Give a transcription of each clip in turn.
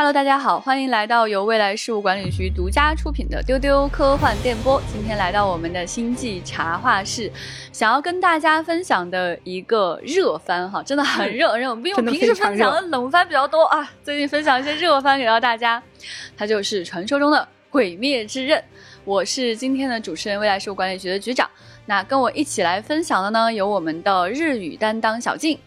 Hello，大家好，欢迎来到由未来事务管理局独家出品的丢丢科幻电波。今天来到我们的星际茶话室，想要跟大家分享的一个热番哈，真的很热很热。因为 我平时分享的冷番比较多啊，最近分享一些热番给到大家。它就是传说中的《鬼灭之刃》。我是今天的主持人，未来事务管理局的局长。那跟我一起来分享的呢，有我们的日语担当小静。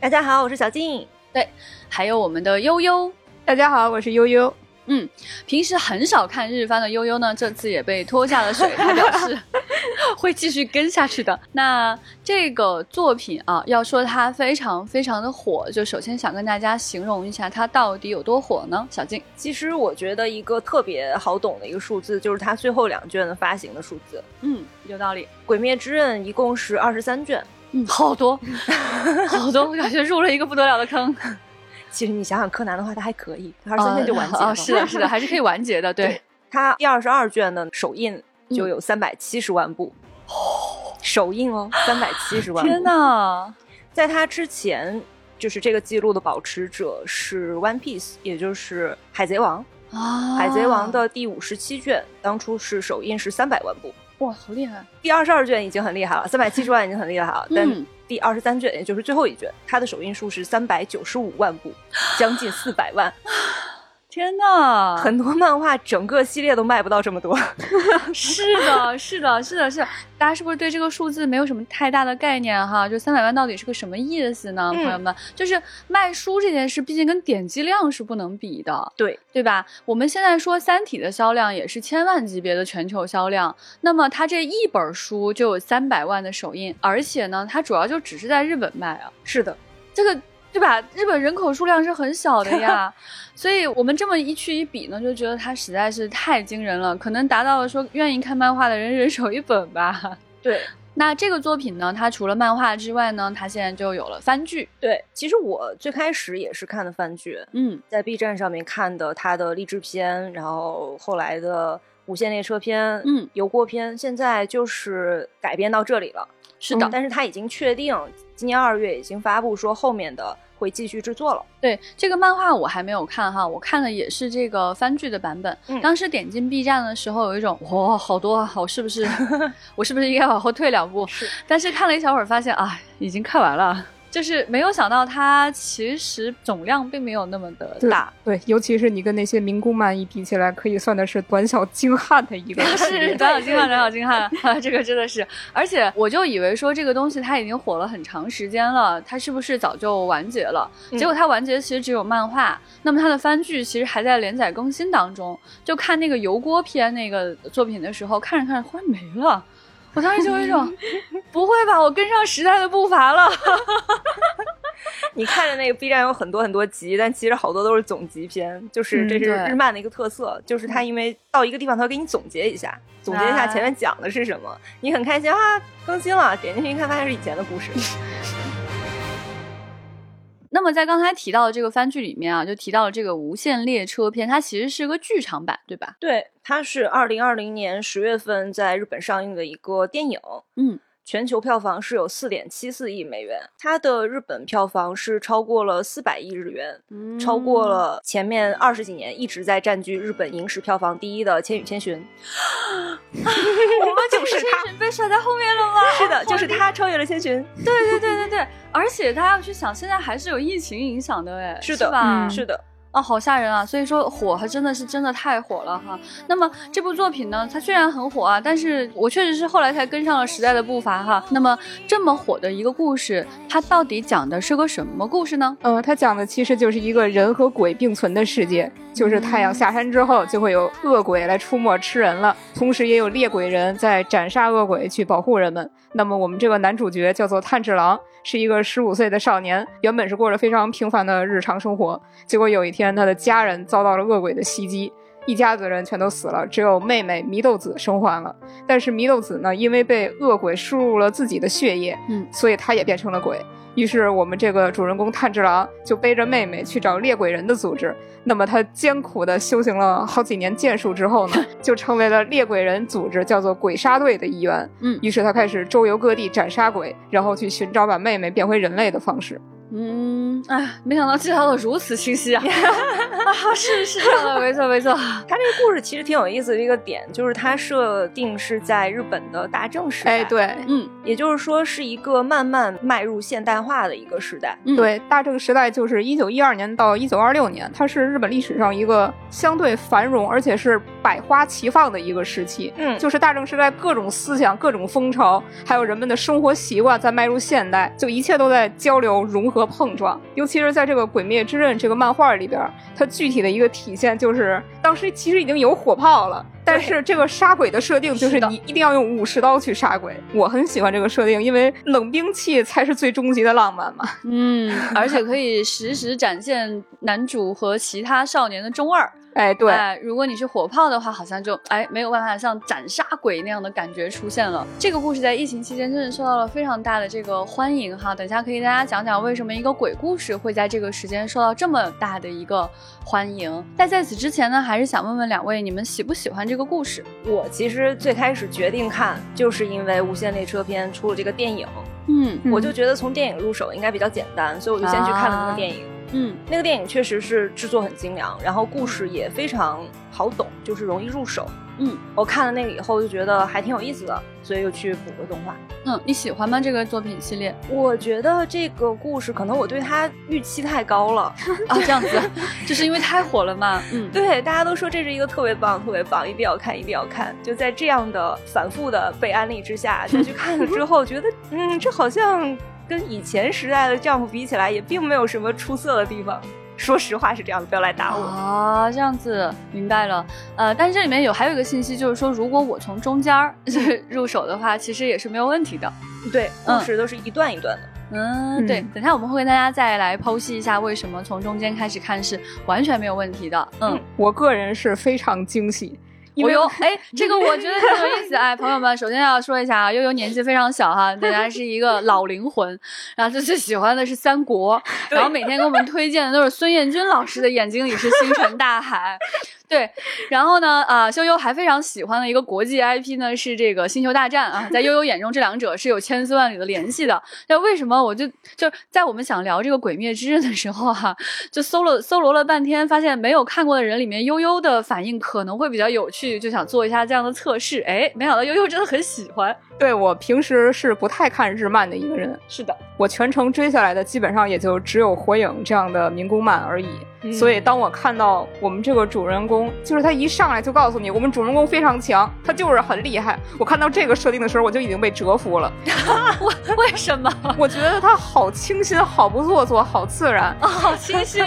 大家好，我是小静。对，还有我们的悠悠。大家好，我是悠悠。嗯，平时很少看日番的悠悠呢，这次也被拖下了水。他表示 会继续跟下去的。那这个作品啊，要说它非常非常的火，就首先想跟大家形容一下它到底有多火呢？小静，其实我觉得一个特别好懂的一个数字，就是它最后两卷的发行的数字。嗯，有道理。《鬼灭之刃》一共是二十三卷，嗯，好多，好多，感觉入了一个不得了的坑。其实你想想，柯南的话，它还可以，二十三卷就完结了。是的，是的，还是可以完结的。对，它第二十二卷的首印就有三百七十万部，首印哦，三百七十万。天哪！在它之前，就是这个记录的保持者是 One Piece，也就是海贼王啊。海贼王的第五十七卷，当初是首印是三百万部。哇，好厉害！第二十二卷已经很厉害了，三百七十万已经很厉害了，但。第二十三卷，也就是最后一卷，它的首印数是三百九十五万部，将近四百万。天呐，很多漫画整个系列都卖不到这么多。是的，是的，是的，是的。大家是不是对这个数字没有什么太大的概念哈？就三百万到底是个什么意思呢？朋友们，就是卖书这件事，毕竟跟点击量是不能比的，对对吧？我们现在说《三体》的销量也是千万级别的全球销量，那么它这一本书就有三百万的首印，而且呢，它主要就只是在日本卖啊。是的，这个。对吧？日本人口数量是很小的呀，所以我们这么一去一比呢，就觉得它实在是太惊人了，可能达到了说愿意看漫画的人人手一本吧。对，那这个作品呢，它除了漫画之外呢，它现在就有了番剧。对，其实我最开始也是看的番剧，嗯，在 B 站上面看的它的励志片，然后后来的无限列车篇，嗯，油锅篇，现在就是改编到这里了。是的，但是他已经确定今年二月已经发布说后面的会继续制作了。对这个漫画我还没有看哈，我看的也是这个番剧的版本。当时点进 B 站的时候，有一种哇，好多啊，我是不是 我是不是应该往后退两步？是，但是看了一小会儿，发现啊，已经看完了。就是没有想到，它其实总量并没有那么的大。对，尤其是你跟那些民工漫一比起来，可以算的是短小精悍的一个。是短小精悍，短小精悍啊！这个真的是，而且我就以为说这个东西它已经火了很长时间了，它是不是早就完结了？结果它完结其实只有漫画，那么它的番剧其实还在连载更新当中。就看那个油锅篇那个作品的时候，看着看着忽然没了。我当时就有一种，不会吧，我跟上时代的步伐了。你看着那个 B 站有很多很多集，但其实好多都是总集篇，就是这是日漫的一个特色，就是它因为到一个地方，它会给你总结一下，总结一下前面讲的是什么，你很开心啊，更新了，点进去一看，发现是以前的故事。那么在刚才提到的这个番剧里面啊，就提到了这个无限列车篇，它其实是个剧场版，对吧？对，它是二零二零年十月份在日本上映的一个电影。嗯。全球票房是有四点七四亿美元，它的日本票房是超过了四百亿日元，超过了前面二十几年一直在占据日本影史票房第一的《千与千寻》。我们就是他被甩在后面了吗？是的，就是他超越了千寻。对对对对对，而且大家要去想，现在还是有疫情影响的，哎，是的吧？是的。啊，好吓人啊！所以说火还真的是真的太火了哈。那么这部作品呢，它虽然很火啊，但是我确实是后来才跟上了时代的步伐哈。那么这么火的一个故事，它到底讲的是个什么故事呢？呃，它讲的其实就是一个人和鬼并存的世界，就是太阳下山之后，就会有恶鬼来出没吃人了，同时也有猎鬼人在斩杀恶鬼去保护人们。那么我们这个男主角叫做炭治郎，是一个十五岁的少年，原本是过着非常平凡的日常生活。结果有一天，他的家人遭到了恶鬼的袭击，一家子人全都死了，只有妹妹祢豆子生还了。但是祢豆子呢，因为被恶鬼输入了自己的血液，嗯，所以他也变成了鬼。于是，我们这个主人公炭治郎就背着妹妹去找猎鬼人的组织。那么，他艰苦的修行了好几年剑术之后呢，就成为了猎鬼人组织叫做鬼杀队的一员。嗯，于是他开始周游各地斩杀鬼，然后去寻找把妹妹变回人类的方式。嗯。嗯，哎，没想到介绍的如此清晰啊！啊，是是这样的，没 错没错。他这个故事其实挺有意思的一个点，就是它设定是在日本的大正时代。哎，对，嗯，也就是说是一个慢慢迈入现代化的一个时代。对，大正时代就是一九一二年到一九二六年，它是日本历史上一个相对繁荣而且是百花齐放的一个时期。嗯，就是大正时代各种思想、各种风潮，还有人们的生活习惯在迈入现代，就一切都在交流、融合、碰撞。尤其是在这个《鬼灭之刃》这个漫画里边，它具体的一个体现就是，当时其实已经有火炮了，但是这个杀鬼的设定就是你一定要用武士刀去杀鬼。我很喜欢这个设定，因为冷兵器才是最终极的浪漫嘛。嗯，而且可以实时展现男主和其他少年的中二。哎，对，如果你是火炮的话，好像就哎没有办法像斩杀鬼那样的感觉出现了。这个故事在疫情期间真的受到了非常大的这个欢迎哈。等下可以大家讲讲为什么一个鬼故事会在这个时间受到这么大的一个欢迎。但在此之前呢，还是想问问两位，你们喜不喜欢这个故事？我其实最开始决定看，就是因为《无限列车篇》出了这个电影，嗯，我就觉得从电影入手应该比较简单，所以我就先去看了那个电影。嗯，那个电影确实是制作很精良，然后故事也非常好懂，就是容易入手。嗯，我看了那个以后就觉得还挺有意思的，所以又去补了动画。嗯，你喜欢吗？这个作品系列？我觉得这个故事可能我对它预期太高了 啊，这样子，就是因为太火了嘛。嗯，对，大家都说这是一个特别棒、特别棒，一定要看，一定要看。就在这样的反复的被安利之下，再去看了之后，觉得嗯，这好像。跟以前时代的丈夫比起来，也并没有什么出色的地方。说实话是这样的，不要来打我啊！这样子明白了。呃，但是这里面有还有一个信息，就是说，如果我从中间儿 入手的话，其实也是没有问题的。对，故事都是一段一段的。嗯，对。等下我们会跟大家再来剖析一下，为什么从中间开始看是完全没有问题的。嗯，我个人是非常惊喜。悠悠，哎，这个我觉得很有意思。哎，朋友们，首先要说一下啊，悠悠年纪非常小哈，大家是一个 老灵魂，然后最喜欢的是三国，然后每天给我们推荐的都是孙彦军老师的《眼睛里是星辰大海》。对，然后呢，啊，悠悠还非常喜欢的一个国际 IP 呢是这个《星球大战》啊，在悠悠眼中，这两者是有千丝万缕的联系的。那为什么我就就在我们想聊这个《鬼灭之刃》的时候哈，就搜了搜罗了半天，发现没有看过的人里面，悠悠的反应可能会比较有趣，就想做一下这样的测试。哎，没想到悠悠真的很喜欢。对我平时是不太看日漫的一个人，是的，我全程追下来的基本上也就只有《火影》这样的民工漫而已。所以，当我看到我们这个主人公，就是他一上来就告诉你，我们主人公非常强，他就是很厉害。我看到这个设定的时候，我就已经被折服了。为什么？我觉得他好清新，好不做作，好自然，好清新。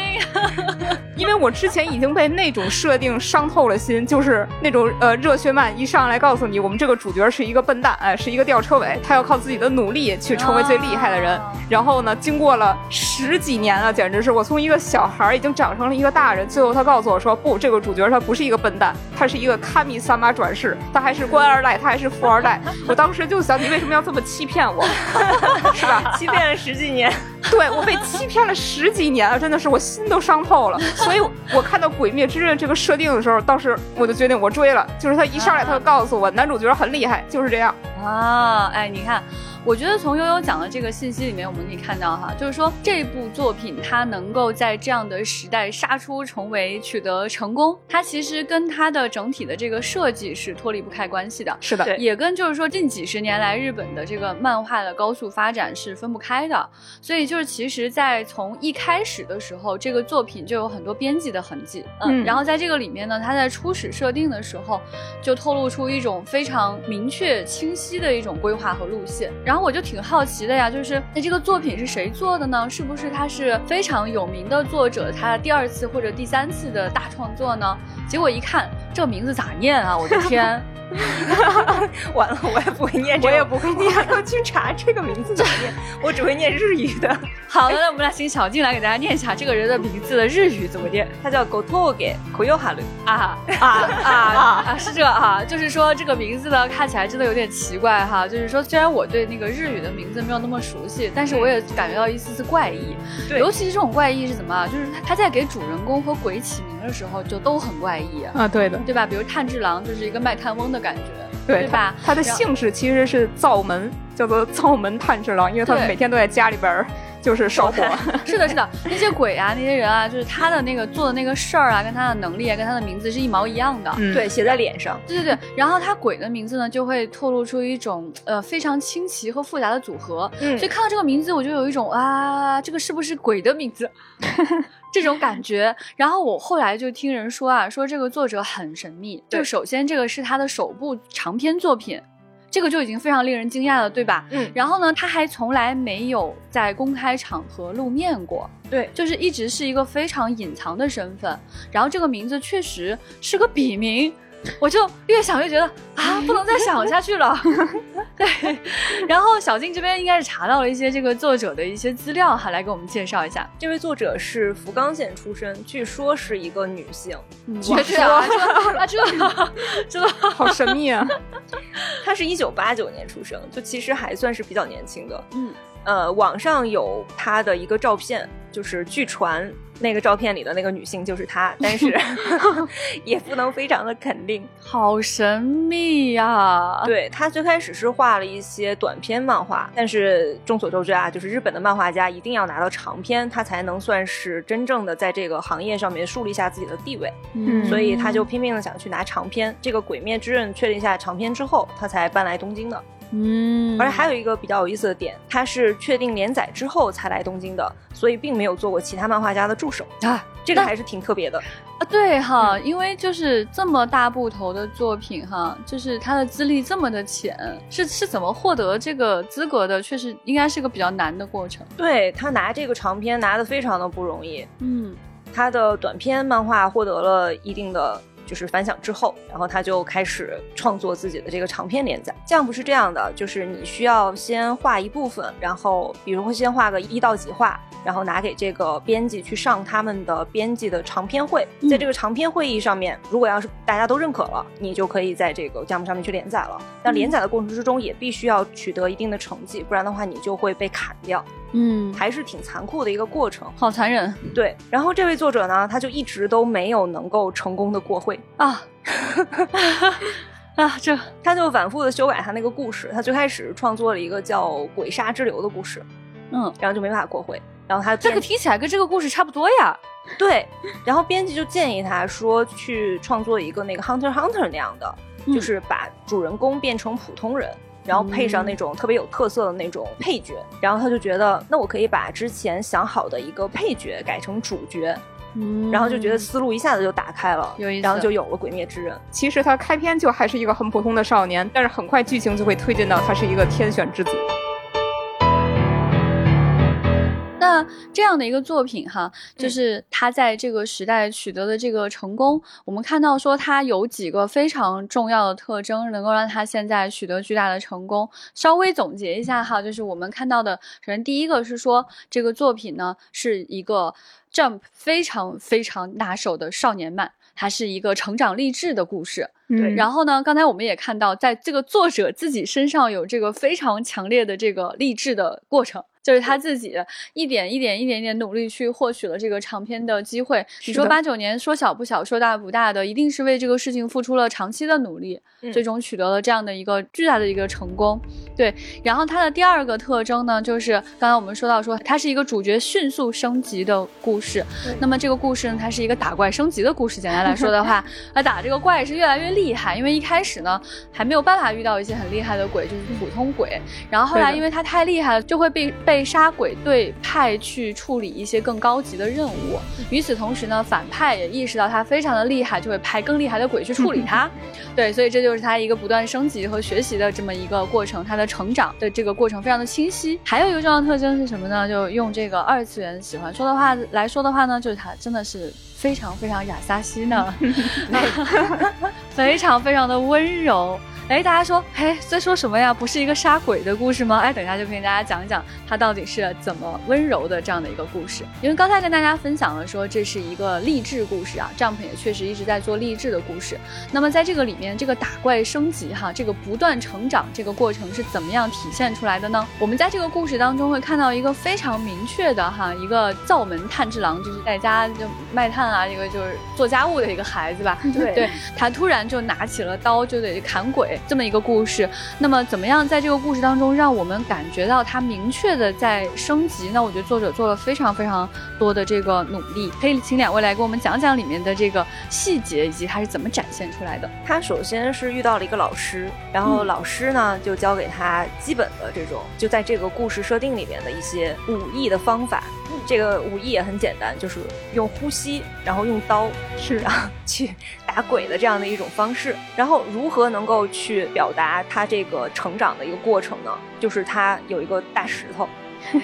因为我之前已经被那种设定伤透了心，就是那种呃热血漫一上来告诉你，我们这个主角是一个笨蛋，哎，是一个吊车尾，他要靠自己的努力去成为最厉害的人。然后呢，经过了十几年啊，简直是我从一个小孩已经长。长成了一个大人，最后他告诉我说：“不，这个主角他不是一个笨蛋，他是一个卡米三妈转世，他还是官二代，他还是富二代。”我当时就想，你为什么要这么欺骗我？是吧？欺骗了十几年，对我被欺骗了十几年了，真的是我心都伤透了。所以我看到《鬼灭之刃》这个设定的时候，当时我就决定我追了。就是他一上来，他就告诉我男主角很厉害，就是这样啊！哎，你看。我觉得从悠悠讲的这个信息里面，我们可以看到哈，就是说这部作品它能够在这样的时代杀出重围，取得成功，它其实跟它的整体的这个设计是脱离不开关系的。是的，也跟就是说近几十年来日本的这个漫画的高速发展是分不开的。所以就是其实，在从一开始的时候，这个作品就有很多编辑的痕迹。嗯，然后在这个里面呢，它在初始设定的时候就透露出一种非常明确、清晰的一种规划和路线。然后我就挺好奇的呀，就是那这个作品是谁做的呢？是不是他是非常有名的作者，他第二次或者第三次的大创作呢？结果一看，这名字咋念啊？我的天！完了，我也不会念这个，我也不会念，要去查这个名字怎么念。我只会念日语的。好的，那我们俩请小静来给大家念一下这个人的名字的日语怎么念。他叫 Gotoge Koyoharu 啊啊啊 啊！是这哈，就是说这个名字呢看起来真的有点奇怪哈。就是说，虽然我对那个日语的名字没有那么熟悉，但是我也感觉到一丝丝怪异。对，尤其是这种怪异是怎么啊？就是他在给主人公和鬼起名的时候就都很怪异啊。对的，对吧？比如炭治郎就是一个卖炭翁的。感觉对吧？他的姓氏其实是灶门，叫做灶门炭治郎，因为他每天都在家里边就是烧火。是的，是的，那些鬼啊，那些人啊，就是他的那个做的那个事儿啊，跟他的能力啊，跟他的名字是一毛一样的。对，写在脸上。对对对，然后他鬼的名字呢，就会透露出一种呃非常清奇和复杂的组合。嗯，所以看到这个名字，我就有一种啊，这个是不是鬼的名字？这种感觉。然后我后来就听人说啊，说这个作者很神秘。就首先这个是他的首部长篇作品。这个就已经非常令人惊讶了，对吧？嗯。然后呢，他还从来没有在公开场合露面过，对，就是一直是一个非常隐藏的身份。然后这个名字确实是个笔名。我就越想越觉得啊，不能再想下去了。对，然后小静这边应该是查到了一些这个作者的一些资料哈，来给我们介绍一下。这位作者是福冈县出身，据说是一个女性。绝对啊，这这的 好神秘啊！她是一九八九年出生，就其实还算是比较年轻的。嗯。呃，网上有她的一个照片，就是据传那个照片里的那个女性就是她，但是 也不能非常的肯定。好神秘呀！对她最开始是画了一些短篇漫画，但是众所周知啊，就是日本的漫画家一定要拿到长篇，他才能算是真正的在这个行业上面树立下自己的地位。嗯，所以他就拼命的想去拿长篇。这个《鬼灭之刃》确定下长篇之后，他才搬来东京的。嗯，而且还有一个比较有意思的点，他是确定连载之后才来东京的，所以并没有做过其他漫画家的助手啊，这个还是挺特别的啊。对哈，因为就是这么大部头的作品哈，就是他的资历这么的浅，是是怎么获得这个资格的？确实应该是个比较难的过程。对他拿这个长篇拿的非常的不容易，嗯，他的短篇漫画获得了一定的。就是反响之后，然后他就开始创作自己的这个长篇连载。这样不是这样的，就是你需要先画一部分，然后比如会先画个一到几画，然后拿给这个编辑去上他们的编辑的长篇会。在这个长篇会议上面，如果要是大家都认可了，你就可以在这个项目上面去连载了。那连载的过程之中，也必须要取得一定的成绩，不然的话你就会被砍掉。嗯，还是挺残酷的一个过程，好残忍。对，然后这位作者呢，他就一直都没有能够成功的过会啊 啊！这他就反复的修改他那个故事。他最开始创作了一个叫《鬼杀之流》的故事，嗯，然后就没法过会。然后他这个听起来跟这个故事差不多呀。对，然后编辑就建议他说去创作一个那个 Hunter Hunter 那样的，就是把主人公变成普通人。然后配上那种特别有特色的那种配角，然后他就觉得，那我可以把之前想好的一个配角改成主角，嗯，然后就觉得思路一下子就打开了，然后就有了《鬼灭之刃》。其实他开篇就还是一个很普通的少年，但是很快剧情就会推进到他是一个天选之子。那这样的一个作品哈，就是他在这个时代取得的这个成功，我们看到说他有几个非常重要的特征，能够让他现在取得巨大的成功。稍微总结一下哈，就是我们看到的，首先第一个是说这个作品呢是一个 Jump 非常非常拿手的少年漫，它是一个成长励志的故事。对，然后呢，刚才我们也看到，在这个作者自己身上有这个非常强烈的这个励志的过程。就是他自己一点一点、一点一点努力去获取了这个长篇的机会。你说八九年说小不小，说大不大的，一定是为这个事情付出了长期的努力，最终取得了这样的一个巨大的一个成功。对，然后它的第二个特征呢，就是刚才我们说到说它是一个主角迅速升级的故事。那么这个故事呢，它是一个打怪升级的故事。简单来说的话，啊，打这个怪是越来越厉害，因为一开始呢还没有办法遇到一些很厉害的鬼，就是普通鬼。然后后来因为他太厉害了，就会被被。被杀鬼队派去处理一些更高级的任务。与此同时呢，反派也意识到他非常的厉害，就会派更厉害的鬼去处理他。对，所以这就是他一个不断升级和学习的这么一个过程。他的成长的这个过程非常的清晰。还有一个重要特征是什么呢？就用这个二次元喜欢说的话来说的话呢，就是他真的是非常非常雅萨西呢，非常非常的温柔。哎，大家说，哎，在说什么呀？不是一个杀鬼的故事吗？哎，等一下就可以跟大家讲一讲，它到底是怎么温柔的这样的一个故事。因为刚才跟大家分享了说，这是一个励志故事啊，Jump 也确实一直在做励志的故事。那么在这个里面，这个打怪升级哈，这个不断成长这个过程是怎么样体现出来的呢？我们在这个故事当中会看到一个非常明确的哈，一个灶门炭治郎，就是在家就卖炭啊，一个就是做家务的一个孩子吧。对，他突然就拿起了刀，就得砍鬼。这么一个故事。那么怎么样在这个故事当中让我们感觉到它明确的在升级？那我觉得作者做了非常非常多的这个努力。可以请两位来给我们讲讲里面的这个细节以及它是怎么展现出来的。他首先是遇到了一个老师，然后老师呢就教给他基本的这种就在这个故事设定里面的一些武艺的方法。这个武艺也很简单，就是用呼吸，然后用刀是啊 去打鬼的这样的一种方式。然后如何能够去表达他这个成长的一个过程呢？就是他有一个大石头，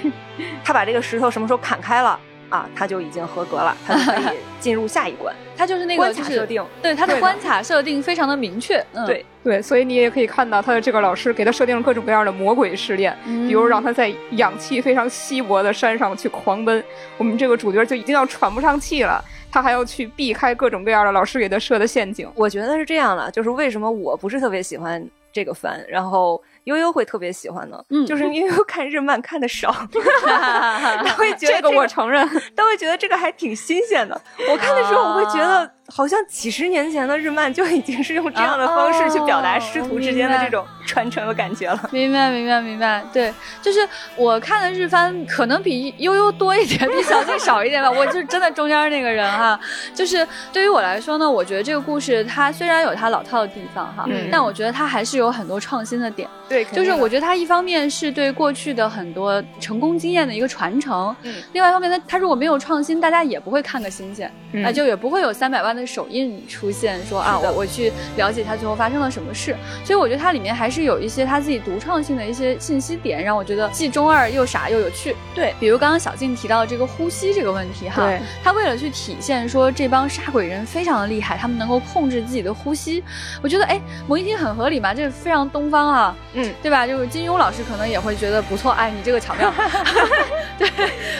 他把这个石头什么时候砍开了啊，他就已经合格了，他就可以 进入下一关。他就是那个关卡设定，对他的关卡设定非常的明确。对对，所以你也可以看到他的这个老师给他设定了各种各样的魔鬼试炼，比如让他在氧气非常稀薄的山上去狂奔，我们这个主角就已经要喘不上气了，他还要去避开各种各样的老师给他设的陷阱。我觉得是这样的，就是为什么我不是特别喜欢这个番，然后。悠悠会特别喜欢的，嗯，就是悠悠看日漫看的少，他会觉得这个我承认，他会觉得这个还挺新鲜的。我看的时候，我会觉得。好像几十年前的日漫就已经是用这样的方式去表达师徒之间的这种传承的感觉了。明白，明白，明白。对，就是我看的日番可能比悠悠多一点，比小静少一点吧。我就是真的中间那个人哈。就是对于我来说呢，我觉得这个故事它虽然有它老套的地方哈，但我觉得它还是有很多创新的点。对，就是我觉得它一方面是对过去的很多成功经验的一个传承，嗯，另外一方面它它如果没有创新，大家也不会看个新鲜，啊，就也不会有三百万的。手印出现，说啊，我我去了解他最后发生了什么事，所以我觉得它里面还是有一些他自己独创性的一些信息点，让我觉得既中二又傻又有趣。对，比如刚刚小静提到这个呼吸这个问题哈，他为了去体现说这帮杀鬼人非常的厉害，他们能够控制自己的呼吸，我觉得哎，某一听很合理嘛，这是非常东方啊，嗯，对吧？就是金庸老师可能也会觉得不错，哎，你这个巧妙，对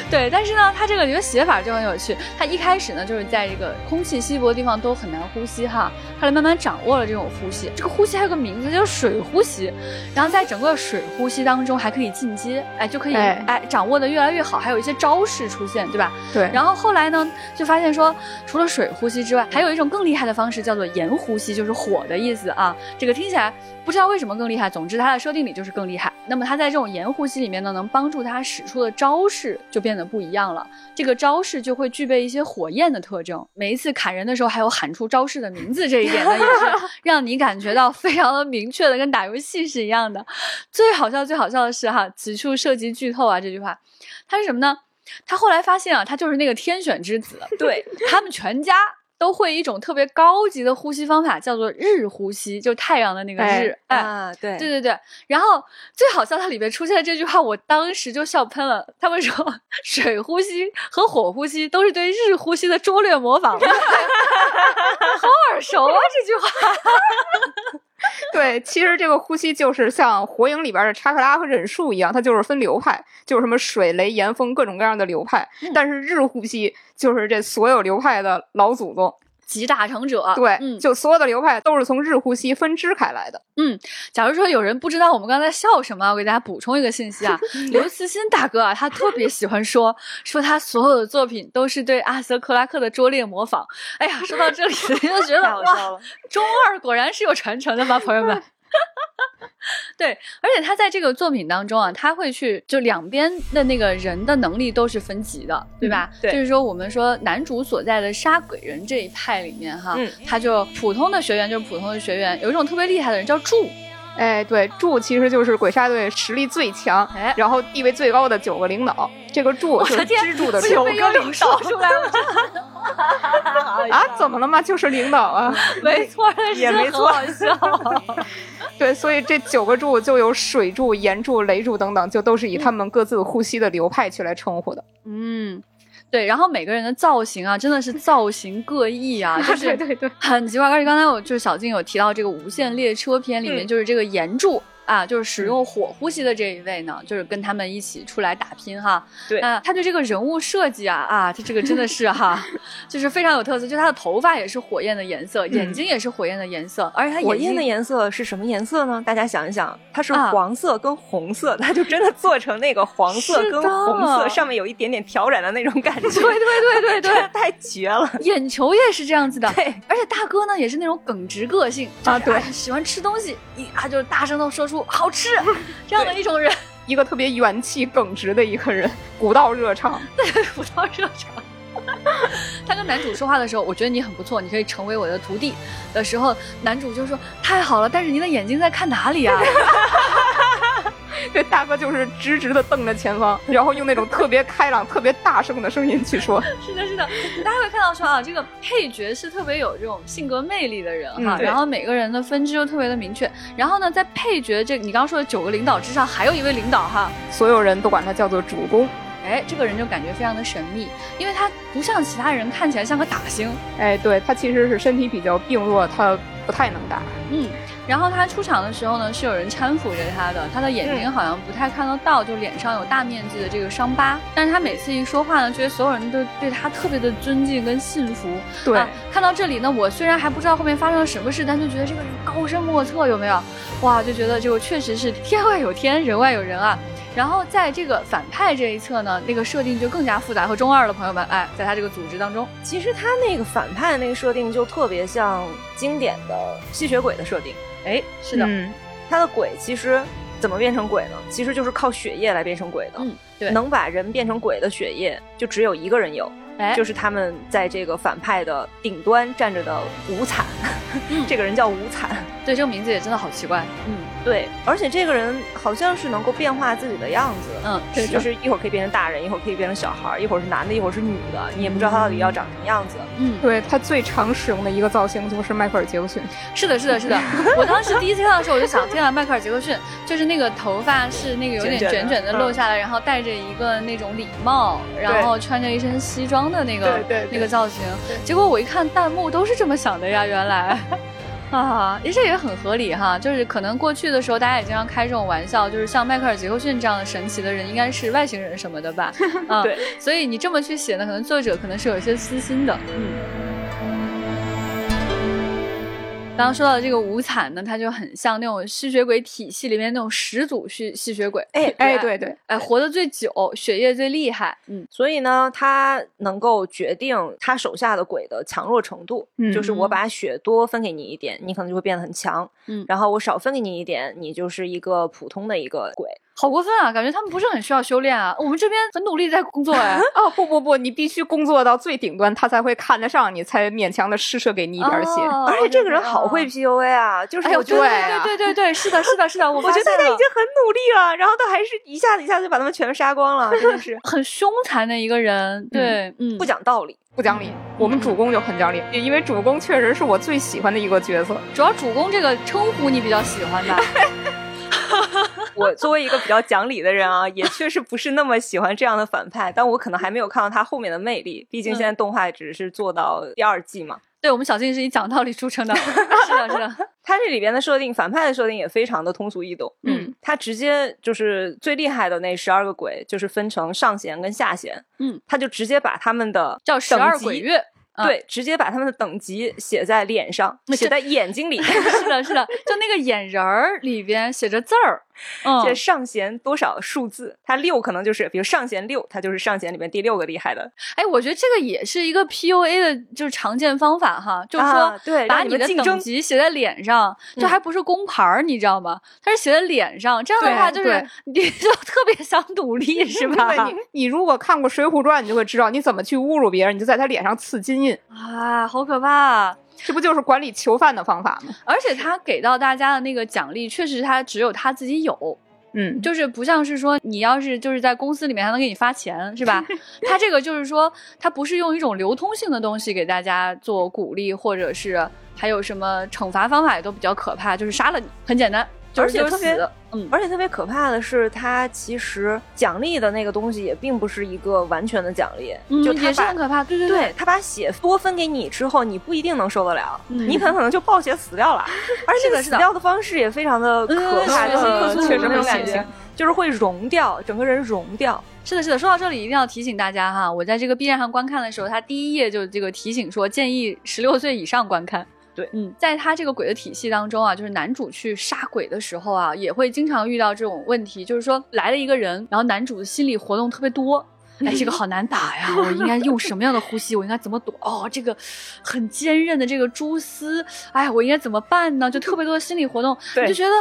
对，但是呢，他这个一个写法就很有趣，他一开始呢就是在这个空气稀薄。地方都很难呼吸哈，后来慢慢掌握了这种呼吸。这个呼吸还有个名字叫水呼吸，然后在整个水呼吸当中还可以进阶，哎，就可以哎掌握的越来越好，还有一些招式出现，对吧？对。然后后来呢，就发现说，除了水呼吸之外，还有一种更厉害的方式，叫做炎呼吸，就是火的意思啊。这个听起来不知道为什么更厉害，总之它的设定里就是更厉害。那么它在这种炎呼吸里面呢，能帮助他使出的招式就变得不一样了。这个招式就会具备一些火焰的特征，每一次砍人的时候。还有喊出招式的名字这一点呢，也是 让你感觉到非常的明确的，跟打游戏是一样的。最好笑、最好笑的是哈，此处涉及剧透啊，这句话，他是什么呢？他后来发现啊，他就是那个天选之子，对他们全家。都会一种特别高级的呼吸方法，叫做日呼吸，就太阳的那个日。啊，对，对对对。然后最好笑，它里面出现的这句话，我当时就笑喷了。他们说，水呼吸和火呼吸都是对日呼吸的拙劣模仿。好耳熟啊，这句话。对，其实这个呼吸就是像《火影》里边的查克拉和忍术一样，它就是分流派，就是什么水、雷、岩、风各种各样的流派。但是日呼吸就是这所有流派的老祖宗。集大成者，对，就所有的流派都是从日呼吸分支开来的。嗯，假如说有人不知道我们刚才笑什么，我给大家补充一个信息啊，刘慈欣大哥啊，他特别喜欢说说他所有的作品都是对阿瑟克拉克的拙劣模仿。哎呀，说到这里 就觉得哇，中二果然是有传承的吧，朋友们。对，而且他在这个作品当中啊，他会去就两边的那个人的能力都是分级的，对吧？对，就是说我们说男主所在的杀鬼人这一派里面哈，他就普通的学员就是普通的学员，有一种特别厉害的人叫柱，哎，对，柱其实就是鬼杀队实力最强，然后地位最高的九个领导，这个柱是支柱的九个领导出来了。啊，怎么了嘛？就是领导啊，没错，也没错，好笑。对，所以这九个柱就有水柱、岩柱、雷柱等等，就都是以他们各自呼吸的流派去来称呼的。嗯，对。然后每个人的造型啊，真的是造型各异啊，就是 对对对，很奇怪。而且刚才我就是小静有提到这个无限列车篇里面，就是这个岩柱。啊，就是使用火呼吸的这一位呢，就是跟他们一起出来打拼哈。对啊，他对这个人物设计啊啊，他这个真的是哈，就是非常有特色。就他的头发也是火焰的颜色，眼睛也是火焰的颜色，而且他火焰的颜色是什么颜色呢？大家想一想，它是啊黄色跟红色，他就真的做成那个黄色跟红色，上面有一点点挑染的那种感觉。对对对对 对太绝了。眼球也是这样子的。对，而且大哥呢也是那种耿直个性啊就是对喜欢吃东西，一啊就是大声的说出好吃 这样的一种人，一个特别元气耿直的一个人，古道热肠。对，古道热肠。他跟男主说话的时候，我觉得你很不错，你可以成为我的徒弟的时候，男主就说太好了，但是您的眼睛在看哪里啊？这大哥就是直直的瞪着前方，然后用那种特别开朗、特别大声的声音去说。是的，是的，大家会看到说啊，这个配角是特别有这种性格魅力的人哈，嗯然后每个人的分支又特别的明确，然后呢，在配角这你刚刚说的九个领导之上，还有一位领导哈，所有人都管他叫做主公。哎，这个人就感觉非常的神秘，因为他不像其他人看起来像个打星，哎，对他其实是身体比较病弱，他不太能打。嗯，然后他出场的时候呢，是有人搀扶着他的，他的眼睛好像不太看得到，就脸上有大面积的这个伤疤。但是他每次一说话呢，觉得所有人都对他特别的尊敬跟信服。对，啊，看到这里呢，我虽然还不知道后面发生了什么事，但就觉得这个人高深莫测，有没有？哇，就觉得就确实是天外有天，人外有人啊。然后在这个反派这一侧呢，那个设定就更加复杂和中二了，朋友们，哎，在他这个组织当中，其实他那个反派的那个设定就特别像经典的吸血鬼的设定。哎，是的，嗯，他的鬼其实怎么变成鬼呢？其实就是靠血液来变成鬼的。嗯，对，能把人变成鬼的血液，就只有一个人有，哎，就是他们在这个反派的顶端站着的无惨。嗯 这个人叫无惨。对这个名字也真的好奇怪，嗯对，而且这个人好像是能够变化自己的样子。嗯，对就是一会儿可以变成大人，一会儿可以变成小孩，一会儿是男的，一会儿是女的，你也不知道他到底要长什么样子。嗯，对他最常使用的一个造型就是迈克尔·杰克逊。是的，是的，是的。我当时第一次看到的时候，我就想，天啊，迈克尔·杰克逊就是那个头发是那个有点卷卷的落下来，然后戴着一个那种礼帽，然后穿着一身西装的那个对对对那个造型。结果我一看弹幕都是这么想的呀，原来。啊，这也很合理哈，就是可能过去的时候，大家也经常开这种玩笑，就是像迈克尔·杰克逊这样的神奇的人，应该是外星人什么的吧？啊，对，所以你这么去写呢，可能作者可能是有一些私心的，嗯。刚刚说到的这个无惨呢，它就很像那种吸血鬼体系里面那种始祖吸吸血鬼，哎哎，对对，哎，活得最久，血液最厉害，嗯，所以呢，他能够决定他手下的鬼的强弱程度，嗯就是我把血多分给你一点，你可能就会变得很强，嗯。然后我少分给你一点，你就是一个普通的一个鬼。好过分啊！感觉他们不是很需要修炼啊，我们这边很努力在工作哎，哦不不不，你必须工作到最顶端，他才会看得上你，才勉强的施舍给你一点儿血。哦而且这个人好会 PUA 啊，就是哎呦，我觉得，对啊对对对对，是的，是的，是的，我 觉得大家已经很努力了，然后他还是一下子一下子就把他们全杀光了，真的是 很凶残的一个人，对，嗯，不讲道理。不讲理，我们主公就很讲理，因为主公确实是我最喜欢的一个角色。主要主公这个称呼你比较喜欢吧？我作为一个比较讲理的人啊，也确实不是那么喜欢这样的反派，但我可能还没有看到他后面的魅力，毕竟现在动画只是做到第二季嘛。对我们小静是以讲道理著称的，是的，是的，他这里边的设定，反派的设定也非常的通俗易懂。嗯，他直接就是最厉害的那十二个鬼，就是分成上弦跟下弦。嗯，他就直接把他们的叫十二鬼月。啊对，直接把他们的等级写在脸上，写在眼睛里，是的，是的，就那个眼仁儿里边写着字儿，嗯这上弦多少数字，它六可能就是，比如上弦六，它就是上弦里面第六个厉害的。哎，我觉得这个也是一个 PUA 的，就是常见方法哈，就是说、啊对把你的等级写在脸上，这嗯还不是工牌儿，你知道吗？它是写在脸上，这样的话就是你就特别想努力，是吧？对你，你如果看过《水浒传》，你就会知道你怎么去侮辱别人，你就在他脸上刺金印，啊，好可怕！这不就是管理囚犯的方法吗？而且他给到大家的那个奖励，确实他只有他自己有，嗯，就是不像是说你要是就是在公司里面还能给你发钱，是吧？他这个就是说，他不是用一种流通性的东西给大家做鼓励，或者是还有什么惩罚方法也都比较可怕，就是杀了你，很简单。而且特别，嗯，而且特别可怕的是，他其实奖励的那个东西也并不是一个完全的奖励，就也是很可怕。对对对，他把血多分给你之后，你不一定能受得了，你很可能就暴血死掉了。而且这个死掉的方式也非常的可怕，就是确实那种感觉，就是会融掉，整个人融掉。是的，是的。说到这里，一定要提醒大家哈，我在这个 B 站上观看的时候，他第一页就这个提醒说，建议十六岁以上观看。对，嗯，在他这个鬼的体系当中啊，就是男主去杀鬼的时候啊，也会经常遇到这种问题，就是说来了一个人，然后男主的心理活动特别多，哎，这个好难打呀，我应该用什么样的呼吸？我应该怎么躲？哦，这个很坚韧的这个蛛丝，哎，我应该怎么办呢？就特别多的心理活动，你就觉得。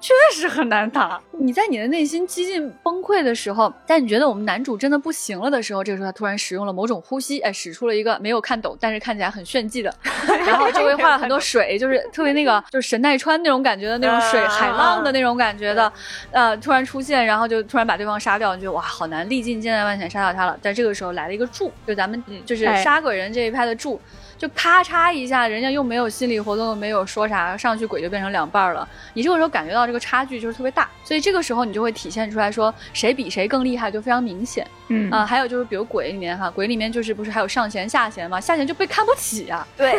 确实很难打。你在你的内心几近崩溃的时候，但你觉得我们男主真的不行了的时候，这个时候他突然使用了某种呼吸，哎，使出了一个没有看懂，但是看起来很炫技的，然后周围画了很多水，就是特别那个，就是神奈川那种感觉的那种水海浪的那种感觉的，呃，突然出现，然后就突然把对方杀掉，你觉得哇，好难，历尽千难万险杀掉他了。但这个时候来了一个柱，就咱们就是杀鬼人这一派的柱。就咔嚓一下，人家又没有心理活动，没有说啥，上去鬼就变成两半了。你这个时候感觉到这个差距就是特别大，所以这个时候你就会体现出来说谁比谁更厉害，就非常明显。嗯啊，还有就是比如鬼里面哈，鬼里面就是不是还有上弦下弦嘛？下弦就被看不起啊，对，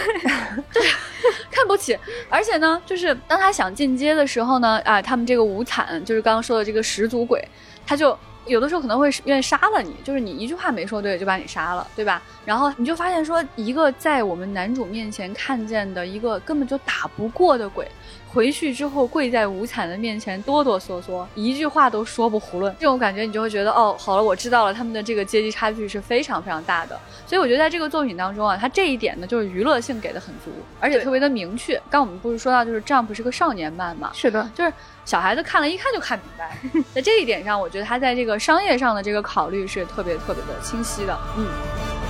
对，看不起。而且呢，就是当他想进阶的时候呢，啊，他们这个无惨就是刚刚说的这个始祖鬼，他就。有的时候可能会愿意杀了你，就是你一句话没说对就把你杀了，对吧？然后你就发现说，一个在我们男主面前看见的一个根本就打不过的鬼。回去之后跪在无惨的面前哆哆嗦嗦，一句话都说不囫囵。这种感觉你就会觉得哦，好了，我知道了，他们的这个阶级差距是非常非常大的。所以我觉得在这个作品当中啊，它这一点呢就是娱乐性给的很足，而且特别的明确。刚我们不是说到就是 Jump 是个少年漫嘛？是的，就是小孩子看了一看就看明白。在这一点上，我觉得他在这个商业上的这个考虑是特别特别的清晰的。嗯。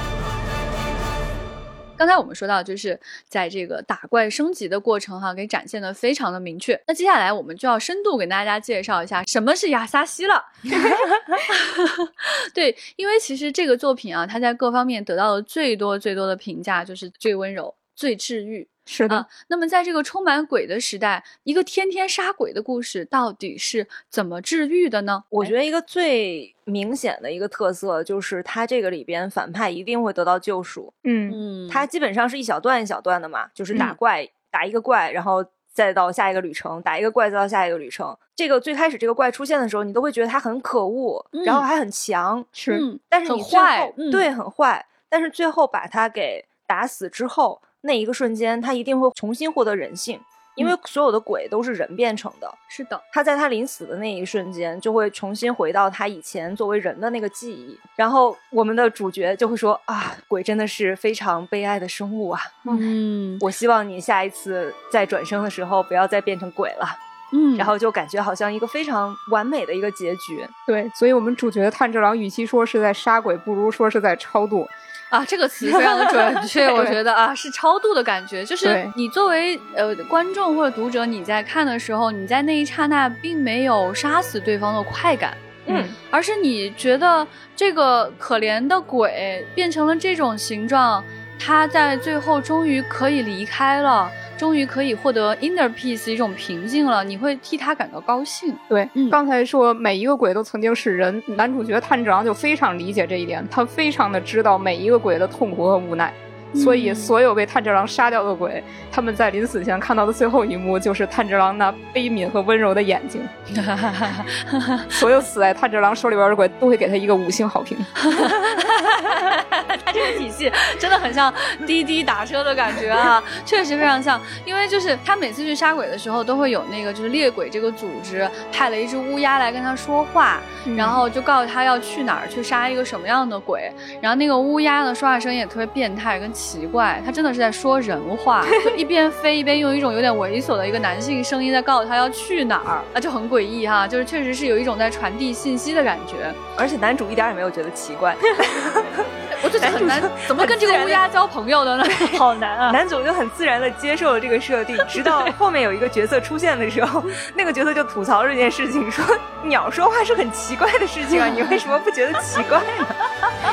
刚才我们说到，就是在这个打怪升级的过程哈，给展现的非常的明确。那接下来我们就要深度给大家介绍一下什么是亚萨西了。对，因为其实这个作品啊，它在各方面得到的最多最多的评价就是最温柔、最治愈。是的，那么在这个充满鬼的时代，一个天天杀鬼的故事到底是怎么治愈的呢？我觉得一个最明显的一个特色就是，它这个里边反派一定会得到救赎。嗯嗯，它基本上是一小段一小段的嘛，就是打怪打一个怪，然后再到下一个旅程，打一个怪再到下一个旅程。这个最开始这个怪出现的时候，你都会觉得它很可恶，然后还很强，是，但是你最后对很坏，但是最后把它给打死之后。那一个瞬间，他一定会重新获得人性，因为所有的鬼都是人变成的。是的，他在他临死的那一瞬间，就会重新回到他以前作为人的那个记忆。然后我们的主角就会说：“啊，鬼真的是非常悲哀的生物啊！嗯，我希望你下一次再转生的时候，不要再变成鬼了。”嗯，然后就感觉好像一个非常完美的一个结局。对，所以我们主角炭治郎与其说是在杀鬼，不如说是在超度。啊，这个词非常的准确，我觉得啊，是超度的感觉，就是你作为呃观众或者读者，你在看的时候，你在那一刹那并没有杀死对方的快感，嗯，而是你觉得这个可怜的鬼变成了这种形状，他在最后终于可以离开了。终于可以获得 inner peace 一种平静了，你会替他感到高兴。对，刚才说每一个鬼都曾经是人，男主角炭治郎就非常理解这一点，他非常的知道每一个鬼的痛苦和无奈。所以，所有被炭治郎杀掉的鬼，他们在临死前看到的最后一幕，就是炭治郎那悲悯和温柔的眼睛。所有死在炭治郎手里边的鬼，都会给他一个五星好评。他这个体系真的很像滴滴打车的感觉啊，确实非常像。因为就是他每次去杀鬼的时候，都会有那个就是猎鬼这个组织派了一只乌鸦来跟他说话，然后就告诉他要去哪儿去杀一个什么样的鬼。然后那个乌鸦呢，说话声音也特别变态跟。奇怪，他真的是在说人话，就一边飞一边用一种有点猥琐的一个男性声音在告诉他要去哪儿，那就很诡异哈，就是确实是有一种在传递信息的感觉，而且男主一点也没有觉得奇怪。我就很难，怎么跟这个乌鸦交朋友的呢？好难啊！男主就很自然的接受了这个设定，直到后面有一个角色出现的时候，那个角色就吐槽这件事情，说鸟说话是很奇怪的事情啊，你为什么不觉得奇怪呢？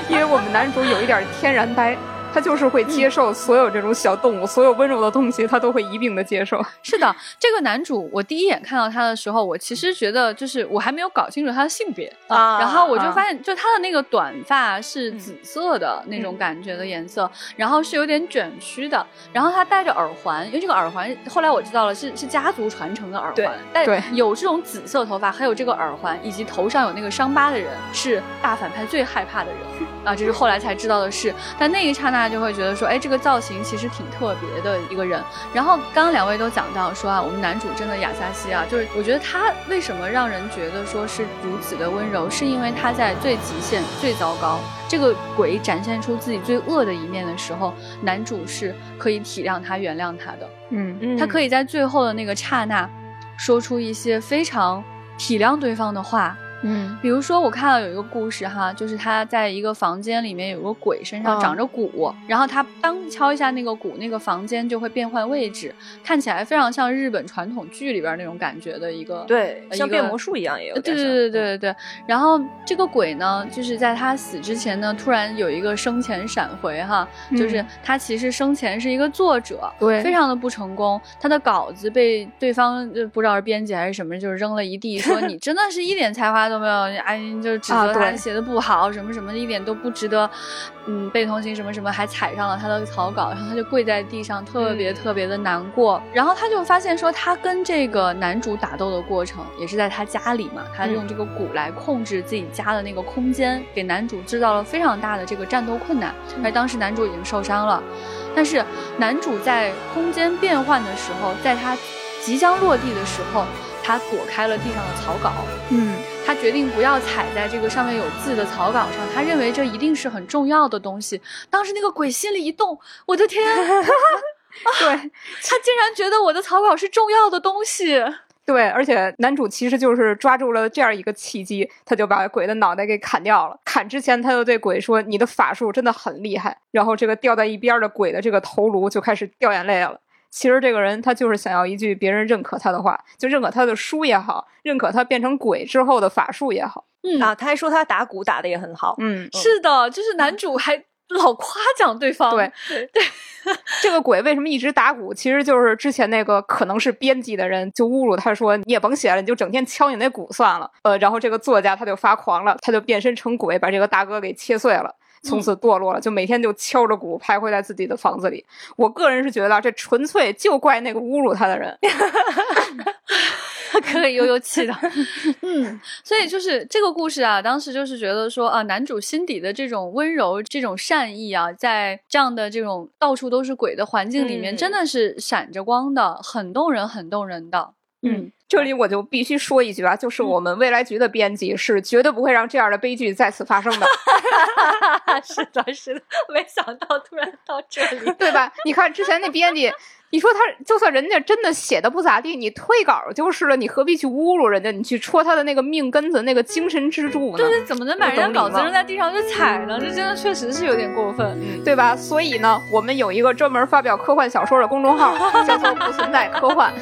因为我们男主有一点天然呆。他就是会接受所有这种小动物，所有温柔的东西，他都会一并的接受。是的，这个男主，我第一眼看到他的时候，我其实觉得就是我还没有搞清楚他的性别啊，然后我就发现，就他的那个短发是紫色的那种感觉的颜色，然后是有点卷曲的，然后他戴着耳环，因为这个耳环后来我知道了是是家族传承的耳环，对，有这种紫色头发，还有这个耳环，以及头上有那个伤疤的人，是大反派最害怕的人啊，这是后来才知道的事，但那一刹那就会觉得说，哎，这个造型其实挺特别的一个人。然后刚刚两位都讲到说啊，我们男主真的亚萨西啊，就是我觉得他为什么让人觉得说是如此的温柔，是因为他在最极限、最糟糕，这个鬼展现出自己最恶的一面的时候，男主是可以体谅他、原谅他的。嗯嗯，他可以在最后的那个刹那，说出一些非常体谅对方的话。嗯，比如说我看到有一个故事哈，就是他在一个房间里面有个鬼身上长着鼓，然后他当敲一下那个鼓，那个房间就会变换位置，看起来非常像日本传统剧里边那种感觉的一个，对，像变魔术一样也有对对对对对对。然后这个鬼呢，就是在他死之前呢，突然有一个生前闪回哈，就是他其实生前是一个作者，对，非常的不成功，他的稿子被对方就不知道是编辑还是什么，就是扔了一地，说你真的是一点才华。都没有，哎，就指责他写的不好，什么什么的，一点都不值得，嗯，被同情，什么什么，还踩上了他的草稿，然后他就跪在地上，特别特别的难过。然后他就发现说，他跟这个男主打斗的过程也是在他家里嘛，他用这个鼓来控制自己家的那个空间，给男主制造了非常大的这个战斗困难。而当时男主已经受伤了，但是男主在空间变换的时候，在他即将落地的时候。他躲开了地上的草稿，嗯，他决定不要踩在这个上面有字的草稿上，他认为这一定是很重要的东西。当时那个鬼心里一动，我的天，对他竟然觉得我的草稿是重要的东西。对，而且男主其实就是抓住了这样一个契机，他就把鬼的脑袋给砍掉了。砍之前，他就对鬼说：“你的法术真的很厉害。”然后这个掉在一边的鬼的这个头颅就开始掉眼泪了。其实这个人他就是想要一句别人认可他的话，就认可他的书也好，认可他变成鬼之后的法术也好。嗯啊，他还说他打鼓打的也很好。嗯，是的，就是男主还老夸奖对方。对 对，这个鬼为什么一直打鼓？其实就是之前那个可能是编辑的人就侮辱他说：“你也甭写了，你就整天敲你那鼓算了。”呃，然后这个作家他就发狂了，他就变身成鬼，把这个大哥给切碎了。从此堕落了，就每天就敲着鼓徘徊在自己的房子里。我个人是觉得这纯粹就怪那个侮辱他的人，可以悠悠气的。嗯，所以就是这个故事啊，当时就是觉得说啊，男主心底的这种温柔、这种善意啊，在这样的这种到处都是鬼的环境里面，真的是闪着光的，很动人，很动人的。嗯，这里我就必须说一句啊，就是我们未来局的编辑是绝对不会让这样的悲剧再次发生的。是的，是的，没想到突然到这里，对吧？你看之前那编辑。你说他就算人家真的写的不咋地，你退稿就是了，你何必去侮辱人家？你去戳他的那个命根子、那个精神支柱呢？对对，怎么能把人家稿子扔在地上就踩呢？这真的确实是有点过分，对吧？所以呢，我们有一个专门发表科幻小说的公众号，叫做“不存在科幻”，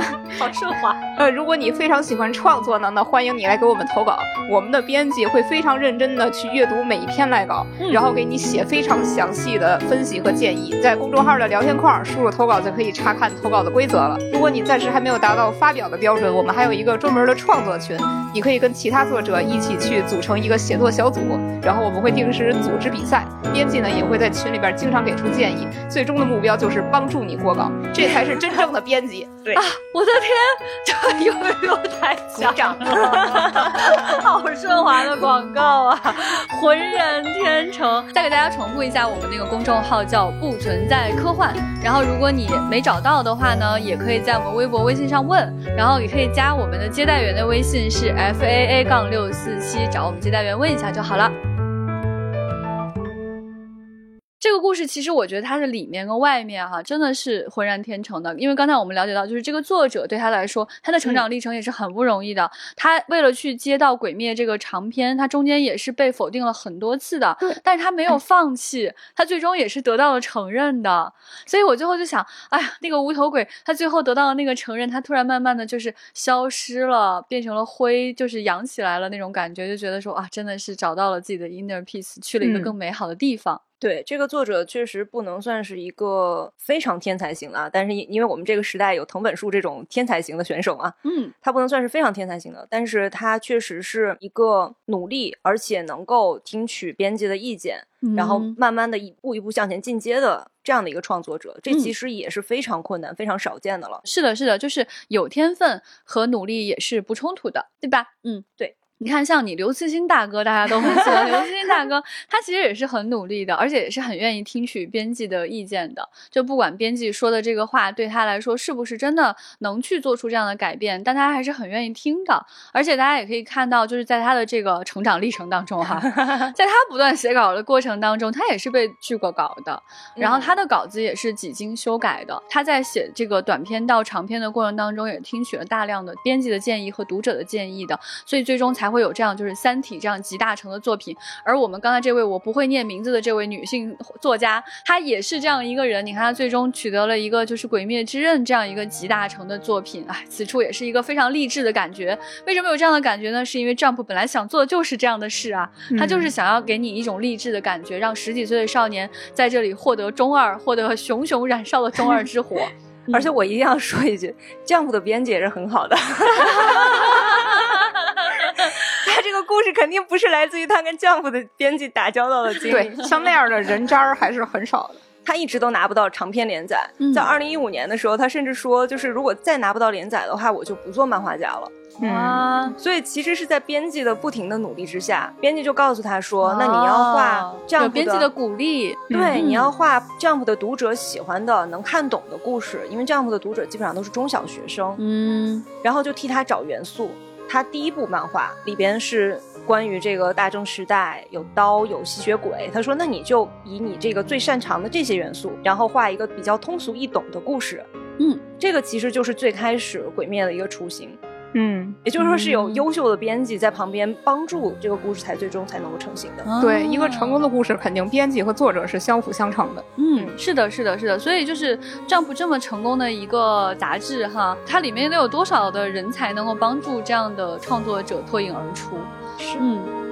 好顺滑。呃，如果你非常喜欢创作呢，那欢迎你来给我们投稿，我们的编辑会非常认真的去阅读每一篇来稿，然后给你写非常详细的分析和建议，在公众号的聊天框输入投稿。就可以查看投稿的规则了。如果你暂时还没有达到发表的标准，我们还有一个专门的创作群，你可以跟其他作者一起去组成一个写作小组，然后我们会定时组织比赛，编辑呢也会在群里边经常给出建议。最终的目标就是帮助你过稿，这才是真正的编辑。对啊，我的天，这有没有太奖了，好顺滑的广告啊，浑然天成。再给大家重复一下，我们那个公众号叫“不存在科幻”，然后如果你没找到的话呢，也可以在我们微博、微信上问，然后也可以加我们的接待员的微信是 f a a 杠六四七，找我们接待员问一下就好了。这个故事其实我觉得它的里面跟外面哈真的是浑然天成的，因为刚才我们了解到，就是这个作者对他来说，他的成长历程也是很不容易的。他为了去接到《鬼灭》这个长篇，他中间也是被否定了很多次的，但是他没有放弃，他最终也是得到了承认的。所以我最后就想，哎呀，那个无头鬼，他最后得到了那个承认，他突然慢慢的就是消失了，变成了灰，就是扬起来了那种感觉，就觉得说啊，真的是找到了自己的 inner peace，去了一个更美好的地方。对，这个作者确实不能算是一个非常天才型的，但是因因为我们这个时代有藤本树这种天才型的选手嘛，嗯，他不能算是非常天才型的，但是他确实是一个努力而且能够听取编辑的意见，然后慢慢的一步一步向前进阶的这样的一个创作者，这其实也是非常困难、非常少见的了。是的，是的，就是有天分和努力也是不冲突的，对吧？嗯，对。你看，像你刘慈欣大哥，大家都很喜欢刘慈欣大哥，他其实也是很努力的，而且也是很愿意听取编辑的意见的。就不管编辑说的这个话对他来说是不是真的能去做出这样的改变，但他还是很愿意听的。而且大家也可以看到，就是在他的这个成长历程当中，哈，在他不断写稿的过程当中，他也是被拒过稿的，然后他的稿子也是几经修改的。他在写这个短篇到长篇的过程当中，也听取了大量的编辑的建议和读者的建议的，所以最终才。才会有这样就是《三体》这样集大成的作品，而我们刚才这位我不会念名字的这位女性作家，她也是这样一个人。你看，她最终取得了一个就是《鬼灭之刃》这样一个集大成的作品，哎，此处也是一个非常励志的感觉。为什么有这样的感觉呢？是因为 Jump 本来想做的就是这样的事啊，他就是想要给你一种励志的感觉，让十几岁的少年在这里获得中二，获得熊熊燃烧的中二之火。而且我一定要说一句，Jump 的编辑也是很好的。故事肯定不是来自于他跟 Jump 的编辑打交道的经历。对，像那样的人渣还是很少的。他一直都拿不到长篇连载，在二零一五年的时候，他甚至说，就是如果再拿不到连载的话，我就不做漫画家了。啊，所以其实是在编辑的不停的努力之下，编辑就告诉他说：“那你要画这样编辑的鼓励，对，你要画 Jump 的读者喜欢的、能看懂的故事，因为 Jump 的读者基本上都是中小学生。”嗯，然后就替他找元素。他第一部漫画里边是关于这个大正时代，有刀，有吸血鬼。他说：“那你就以你这个最擅长的这些元素，然后画一个比较通俗易懂的故事。”嗯，这个其实就是最开始鬼灭的一个雏形。嗯，也就是说是有优秀的编辑在旁边帮助这个故事才最终才能够成型的。对，一个成功的故事肯定编辑和作者是相辅相成的。嗯，是的，是的，是的。所以就是《Jump》这么成功的一个杂志哈，它里面得有多少的人才能够帮助这样的创作者脱颖而出？是，嗯。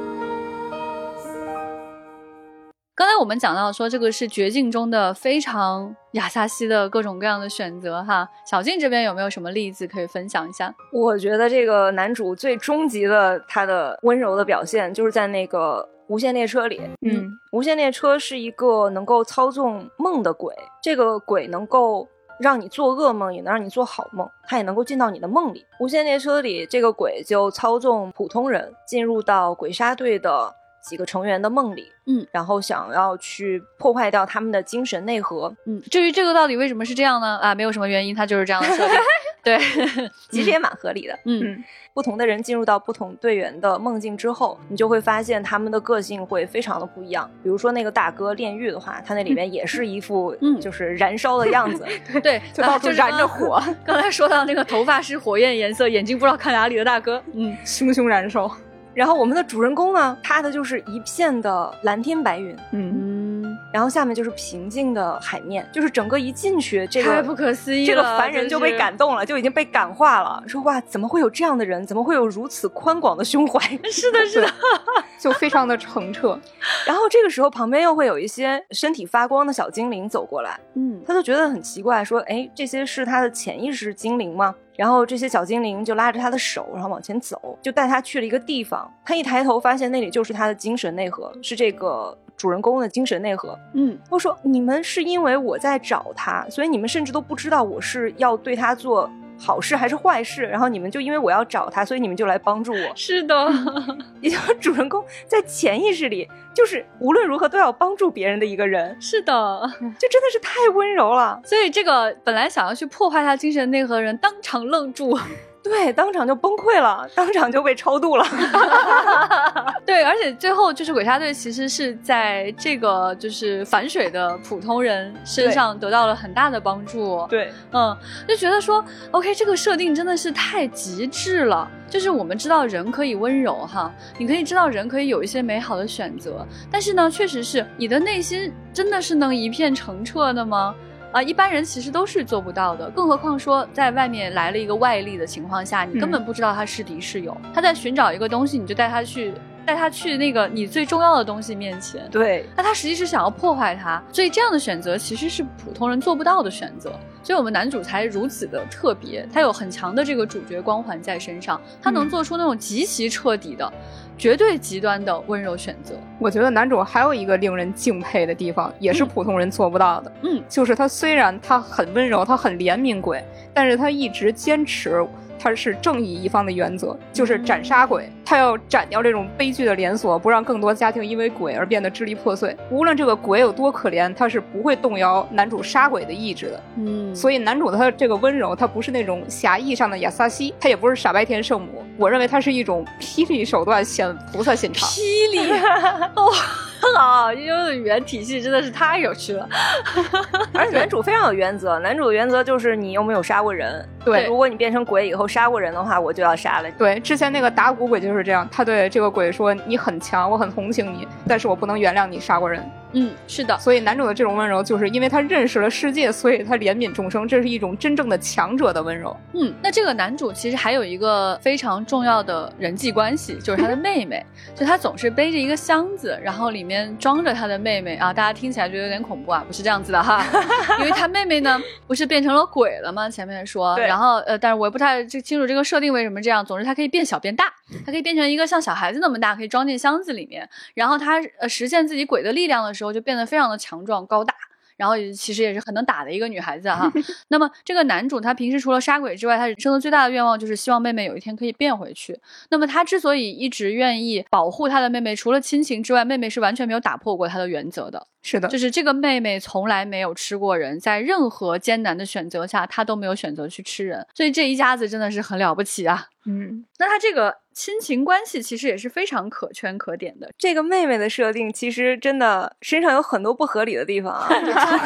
刚才我们讲到说，这个是绝境中的非常亚萨西的各种各样的选择哈。小静这边有没有什么例子可以分享一下？我觉得这个男主最终极的他的温柔的表现，就是在那个无限列车里。嗯，无限列车是一个能够操纵梦的鬼，这个鬼能够让你做噩梦，也能让你做好梦，它也能够进到你的梦里。无限列车里，这个鬼就操纵普通人进入到鬼杀队的。几个成员的梦里，嗯，然后想要去破坏掉他们的精神内核，嗯，至于这个到底为什么是这样呢？啊，没有什么原因，它就是这样的设定，对，其实也蛮合理的，嗯，不同的人进入到不同队员的梦境之后，你就会发现他们的个性会非常的不一样。比如说那个大哥炼狱的话，他那里面也是一副就是燃烧的样子，对，就到处燃着火。刚才说到那个头发是火焰颜色，眼睛不知道看哪里的大哥，嗯，熊熊燃烧。然后我们的主人公呢，他的就是一片的蓝天白云，嗯，然后下面就是平静的海面，就是整个一进去，这个太不可思议了，这个凡人就被感动了，就已经被感化了，说哇，怎么会有这样的人？怎么会有如此宽广的胸怀？是的，是的，就非常的澄澈。然后这个时候旁边又会有一些身体发光的小精灵走过来，嗯，他就觉得很奇怪，说哎，这些是他的潜意识精灵吗？然后这些小精灵就拉着他的手，然后往前走，就带他去了一个地方。他一抬头发现那里就是他的精神内核，是这个主人公的精神内核。嗯，我说你们是因为我在找他，所以你们甚至都不知道我是要对他做。好事还是坏事？然后你们就因为我要找他，所以你们就来帮助我。是的，也就是主人公在潜意识里就是无论如何都要帮助别人的一个人。是的，就真的是太温柔了。所以这个本来想要去破坏他精神内核的人，当场愣住。对，当场就崩溃了，当场就被超度了。对，而且最后就是鬼杀队其实是在这个就是反水的普通人身上得到了很大的帮助。对，嗯，就觉得说，OK，这个设定真的是太极致了。就是我们知道人可以温柔哈，你可以知道人可以有一些美好的选择，但是呢，确实是你的内心真的是能一片澄澈的吗？啊，一般人其实都是做不到的，更何况说在外面来了一个外力的情况下，你根本不知道他是敌是友。他在寻找一个东西，你就带他去带他去那个你最重要的东西面前。对，那他实际是想要破坏他，所以这样的选择其实是普通人做不到的选择。所以我们男主才如此的特别，他有很强的这个主角光环在身上，他能做出那种极其彻底的。绝对极端的温柔选择，我觉得男主还有一个令人敬佩的地方，也是普通人做不到的。嗯，就是他虽然他很温柔，他很怜悯鬼，但是他一直坚持。他是正义一方的原则，就是斩杀鬼。他要斩掉这种悲剧的连锁，不让更多家庭因为鬼而变得支离破碎。无论这个鬼有多可怜，他是不会动摇男主杀鬼的意志的。嗯，所以男主他这个温柔，他不是那种狭义上的亚萨西，他也不是傻白甜圣母。我认为它是一种霹雳手段显菩萨心肠。霹雳，哇，好，因为语言体系真的是太有趣了。而且男主非常有原则，男主的原则就是你有没有杀过人。对，如果你变成鬼以后杀过人的话，我就要杀了你。对，之前那个打鼓鬼就是这样，他对这个鬼说：“你很强，我很同情你，但是我不能原谅你杀过人。”嗯，是的，所以男主的这种温柔，就是因为他认识了世界，所以他怜悯众生，这是一种真正的强者的温柔。嗯，那这个男主其实还有一个非常重要的人际关系，就是他的妹妹，就他总是背着一个箱子，然后里面装着他的妹妹。啊，大家听起来觉得有点恐怖啊，不是这样子的哈，因为他妹妹呢不是变成了鬼了吗？前面说，然后呃，但是我也不太清楚这个设定为什么这样，总之他可以变小变大，他可以变成一个像小孩子那么大，可以装进箱子里面，然后它呃实现自己鬼的力量的时候，就变得非常的。强壮高大，然后其实也是很能打的一个女孩子哈。那么这个男主他平时除了杀鬼之外，他人生的最大的愿望就是希望妹妹有一天可以变回去。那么他之所以一直愿意保护他的妹妹，除了亲情之外，妹妹是完全没有打破过他的原则的。是的，就是这个妹妹从来没有吃过人，在任何艰难的选择下，她都没有选择去吃人。所以这一家子真的是很了不起啊。嗯，那他这个。亲情关系其实也是非常可圈可点的。这个妹妹的设定其实真的身上有很多不合理的地方啊。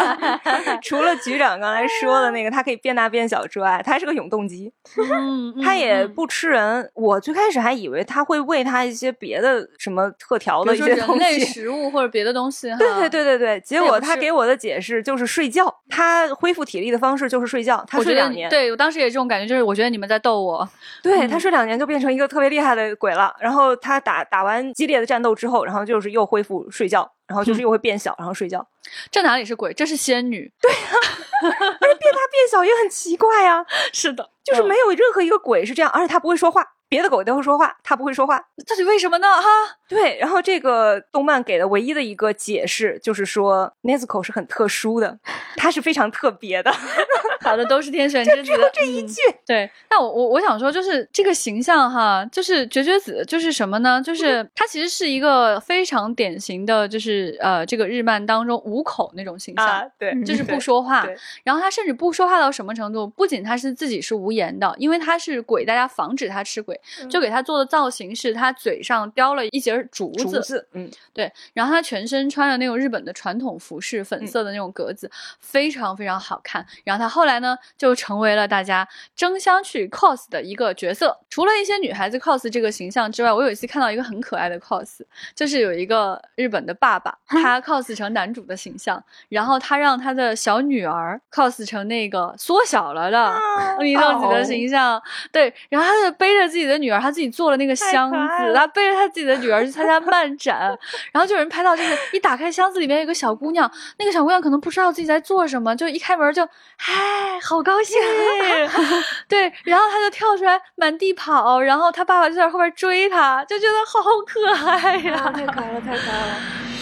除了局长刚才说的那个，她可以变大变小之外，她还是个永动机。嗯，她也不吃人。我最开始还以为她会喂她一些别的什么特调的一些东西，食物或者别的东西。对对对对对。结果她给我的解释就是睡觉。她恢复体力的方式就是睡觉。她睡两年。对我当时也这种感觉，就是我觉得你们在逗我。对她睡两年就变成一个特别厉。厉害的鬼了，然后他打打完激烈的战斗之后，然后就是又恢复睡觉，然后就是又会变小，然后睡觉。这哪里是鬼？这是仙女。对呀，而且变大变小也很奇怪呀。是的，就是没有任何一个鬼是这样，而且它不会说话。别的狗都会说话，它不会说话，到底为什么呢？哈，对。然后这个动漫给的唯一的一个解释就是说，Nezuko 是很特殊的，它是非常特别的。好的，都是天选之子。这一句，对。那我我我想说，就是这个形象哈，就是绝绝子，就是什么呢？就是它其实是一个非常典型的，就是呃，这个日漫当中五口那种形象，对，就是不说话。然后他甚至不说话到什么程度？不仅他是自己是无言的，因为他是鬼，大家防止他吃鬼。就给他做的造型是他嘴上叼了一节竹子，嗯，对，然后他全身穿着那种日本的传统服饰，粉色的那种格子，非常非常好看。然后他后来呢，就成为了大家争相去 cos 的一个角色。除了一些女孩子 cos 这个形象之外，我有一次看到一个很可爱的 cos，就是有一个日本的爸爸，他 cos 成男主的形象，然后他让他的小女儿 cos 成那个缩小了的米豆子的形象，对，然后他就背着自己的。女儿，他自己做了那个箱子，他背着他自己的女儿去参加漫展，然后就有人拍到，就是一打开箱子，里面有个小姑娘，那个小姑娘可能不知道自己在做什么，就一开门就，嗨，好高兴，对，然后他就跳出来满地跑，然后他爸爸就在后边追他，就觉得好可爱呀，太可爱了，太可爱了。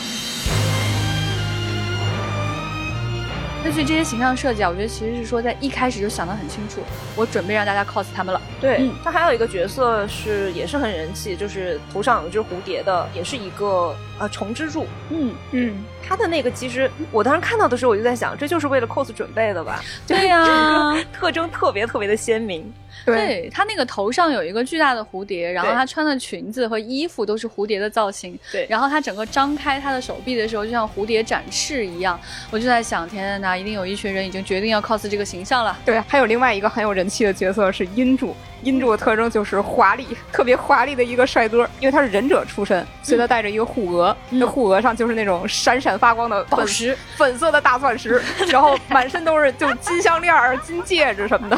所以这些形象设计啊，我觉得其实是说在一开始就想得很清楚，我准备让大家 cos 他们了。对，他还有一个角色是也是很人气，就是头上有只蝴蝶的，也是一个呃虫之助。嗯嗯，他的那个其实我当时看到的时候，我就在想，这就是为了 cos 准备的吧？对呀，特征特别特别的鲜明。对他那个头上有一个巨大的蝴蝶，然后他穿的裙子和衣服都是蝴蝶的造型。对，然后他整个张开他的手臂的时候，就像蝴蝶展翅一样。我就在想，天哪，一定有一群人已经决定要 cos 这个形象了。对，还有另外一个很有人气的角色是阴柱。阴柱的特征就是华丽，特别华丽的一个帅哥，因为他是忍者出身，所以他带着一个护额，那护额上就是那种闪闪发光的宝石，粉色的大钻石，然后满身都是就金项链、金戒指什么的。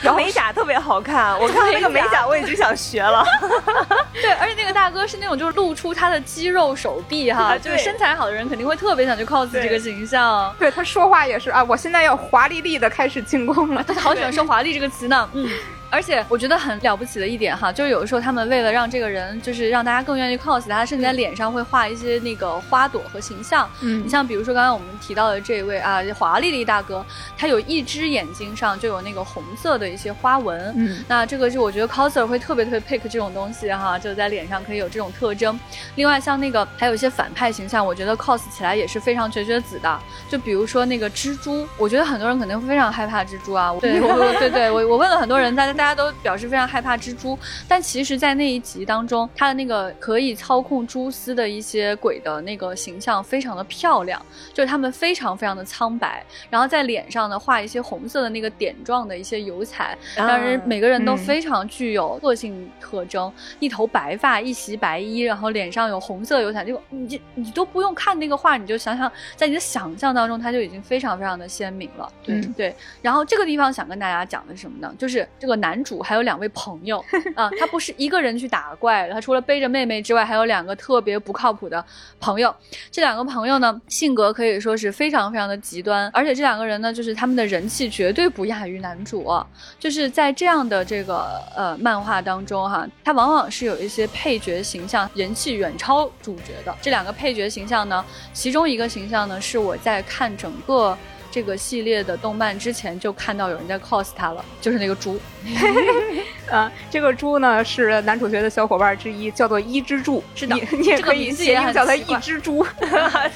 然后美甲特别好看，我看到那个美甲我已经想学了。对，而且那个大哥是那种就是露出他的肌肉手臂哈，就是身材好的人肯定会特别想去 cos 这个形象。对他说话也是啊，我现在要华丽丽的开始进攻了。他好喜欢说华丽这个词呢。嗯。而且我觉得很了不起的一点哈，就是有的时候他们为了让这个人，就是让大家更愿意 cos 他，甚至在脸上会画一些那个花朵和形象。嗯，你像比如说刚刚我们提到的这位啊，华丽丽大哥，他有一只眼睛上就有那个红色的一些花纹。嗯，那这个就我觉得 coser 会特别特别 pick 这种东西哈，就在脸上可以有这种特征。另外像那个还有一些反派形象，我觉得 cos 起来也是非常绝绝子的。就比如说那个蜘蛛，我觉得很多人肯定会非常害怕蜘蛛啊。对，我对对，我我问了很多人，大家大家都表示非常。害怕蜘蛛，但其实，在那一集当中，他的那个可以操控蛛丝的一些鬼的那个形象非常的漂亮，就是他们非常非常的苍白，然后在脸上呢画一些红色的那个点状的一些油彩，让人每个人都非常具有个性特征，一头白发，一袭白衣，然后脸上有红色油彩，就你你都不用看那个画，你就想想，在你的想象当中，它就已经非常非常的鲜明了。对对，然后这个地方想跟大家讲的是什么呢？就是这个男男主还有两位。朋友 啊，他不是一个人去打怪，他除了背着妹妹之外，还有两个特别不靠谱的朋友。这两个朋友呢，性格可以说是非常非常的极端，而且这两个人呢，就是他们的人气绝对不亚于男主。就是在这样的这个呃漫画当中哈，他往往是有一些配角形象人气远超主角的。这两个配角形象呢，其中一个形象呢，是我在看整个。这个系列的动漫之前就看到有人在 cos 他了，就是那个猪。呃，这个猪呢是男主角的小伙伴之一，叫做伊之助。是的，你也可以谐音叫他一只猪。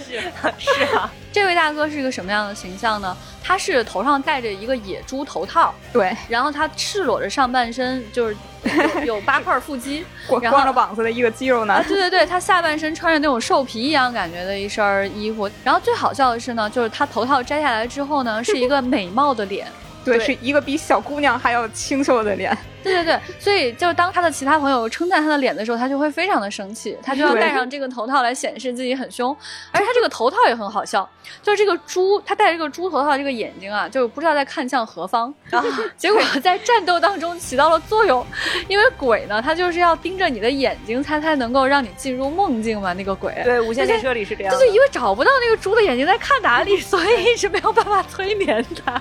是是啊。这位大哥是一个什么样的形象呢？他是头上戴着一个野猪头套，对，然后他赤裸着上半身，就是有八块腹肌，光着膀子的一个肌肉男。对对对，他下半身穿着那种兽皮一样感觉的一身衣服。然后最好笑的是呢，就是他头套摘下来之后呢，是一个美貌的脸，对，是一个比小姑娘还要清秀的脸。对对对，所以就是当他的其他朋友称赞他的脸的时候，他就会非常的生气，他就要戴上这个头套来显示自己很凶。而且他这个头套也很好笑，就是这个猪，他戴这个猪头套，这个眼睛啊，就不知道在看向何方。啊，结果在战斗当中起到了作用，因为鬼呢，他就是要盯着你的眼睛，他才能够让你进入梦境嘛。那个鬼，对，无限列车里是这样，就是因为找不到那个猪的眼睛在看哪里，所以一直没有办法催眠他。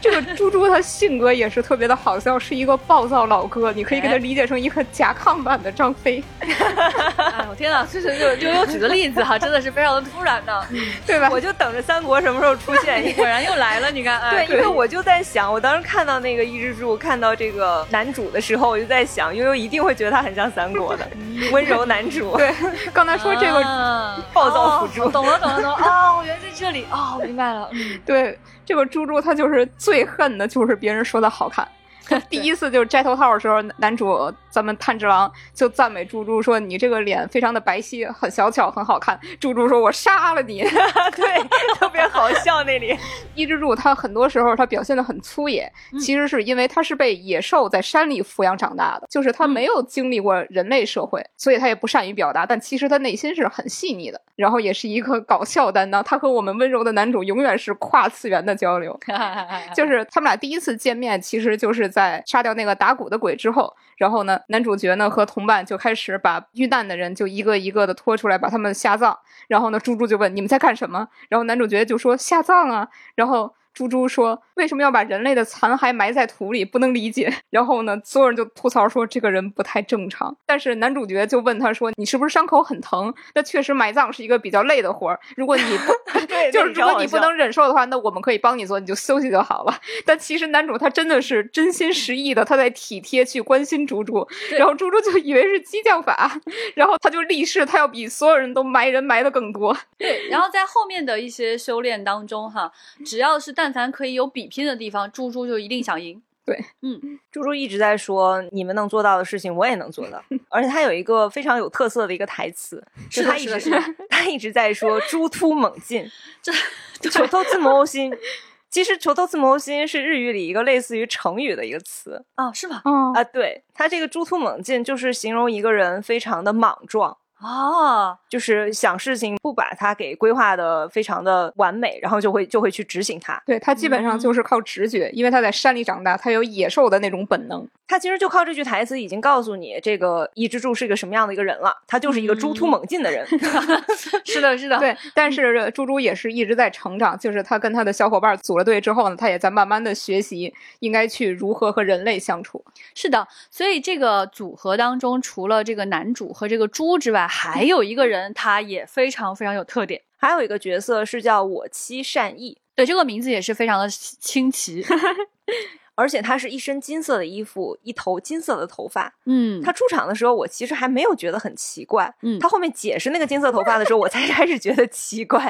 这个猪猪他性格也是特别的好笑。是一个暴躁老哥，你可以给他理解成一个甲亢版的张飞。哎，我天哪！就是就悠悠举的例子哈，真的是非常的突然的，对吧？我就等着三国什么时候出现，果然又来了。你看，对，因为我就在想，我当时看到那个一只猪，看到这个男主的时候，我就在想，悠悠一定会觉得他很像三国的温柔男主。对，刚才说这个暴躁辅助，懂了，懂了，懂了。哦，原来在这里。哦，我明白了。嗯，对，这个猪猪他就是最恨的就是别人说他好看。第一次就是摘头套的时候，男主。咱们炭治郎就赞美猪猪说：“你这个脸非常的白皙，很小巧，很好看。”猪猪说：“我杀了你！”对，特别好笑那里。伊之助他很多时候他表现的很粗野，其实是因为他是被野兽在山里抚养长大的，就是他没有经历过人类社会，所以他也不善于表达。但其实他内心是很细腻的，然后也是一个搞笑担当。他和我们温柔的男主永远是跨次元的交流，就是他们俩第一次见面，其实就是在杀掉那个打鼓的鬼之后。然后呢，男主角呢和同伴就开始把遇难的人就一个一个的拖出来，把他们下葬。然后呢，猪猪就问你们在干什么？然后男主角就说下葬啊。然后。猪猪说：“为什么要把人类的残骸埋在土里？不能理解。”然后呢，所有人就吐槽说这个人不太正常。但是男主角就问他说：“你是不是伤口很疼？”那确实埋葬是一个比较累的活儿。如果你不 就是如果你不能忍受的话，那我们可以帮你做，你就休息就好了。但其实男主他真的是真心实意的，他在体贴去关心猪猪。然后猪猪就以为是激将法，然后他就立誓他要比所有人都埋人埋的更多。对，然后在后面的一些修炼当中，哈，只要是但凡可以有比拼的地方，猪猪就一定想赢。对，嗯，猪猪一直在说你们能做到的事情，我也能做到。而且他有一个非常有特色的一个台词，是他一直他一直在说“猪突猛进 ”，这“球头自谋心”。其实“球头自谋心”是日语里一个类似于成语的一个词啊，是吗？嗯啊，对他这个“猪突猛进”就是形容一个人非常的莽撞。哦，就是想事情不把它给规划的非常的完美，然后就会就会去执行它。对他基本上就是靠直觉，因为他在山里长大，他有野兽的那种本能。他其实就靠这句台词已经告诉你，这个伊之助是一个什么样的一个人了。他就是一个猪突猛进的人。是的，是的。对，但是猪猪也是一直在成长，就是他跟他的小伙伴组了队之后呢，他也在慢慢的学习应该去如何和人类相处。是的，所以这个组合当中，除了这个男主和这个猪之外，还有一个人，他也非常非常有特点。还有一个角色是叫我妻善意，对，这个名字也是非常的清奇。而且他是一身金色的衣服，一头金色的头发。嗯，他出场的时候，我其实还没有觉得很奇怪。嗯，他后面解释那个金色头发的时候，我才 开始觉得奇怪。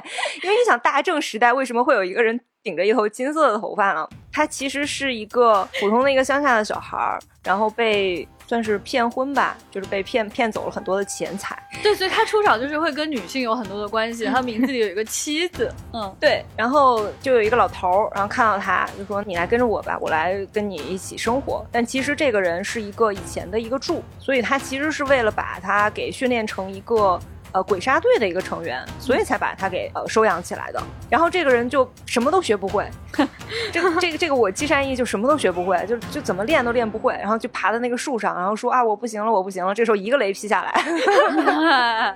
因为你想，大正时代为什么会有一个人顶着一头金色的头发呢？他其实是一个普通的一个乡下的小孩儿，然后被。算是骗婚吧，就是被骗骗走了很多的钱财。对，所以他出场就是会跟女性有很多的关系。他名字里有一个 妻子，嗯，对。然后就有一个老头儿，然后看到他就说：“你来跟着我吧，我来跟你一起生活。”但其实这个人是一个以前的一个柱，所以他其实是为了把他给训练成一个。呃，鬼杀队的一个成员，所以才把他给呃收养起来的。然后这个人就什么都学不会，这个这个这个我季善意就什么都学不会，就就怎么练都练不会。然后就爬在那个树上，然后说啊，我不行了，我不行了。这时候一个雷劈下来，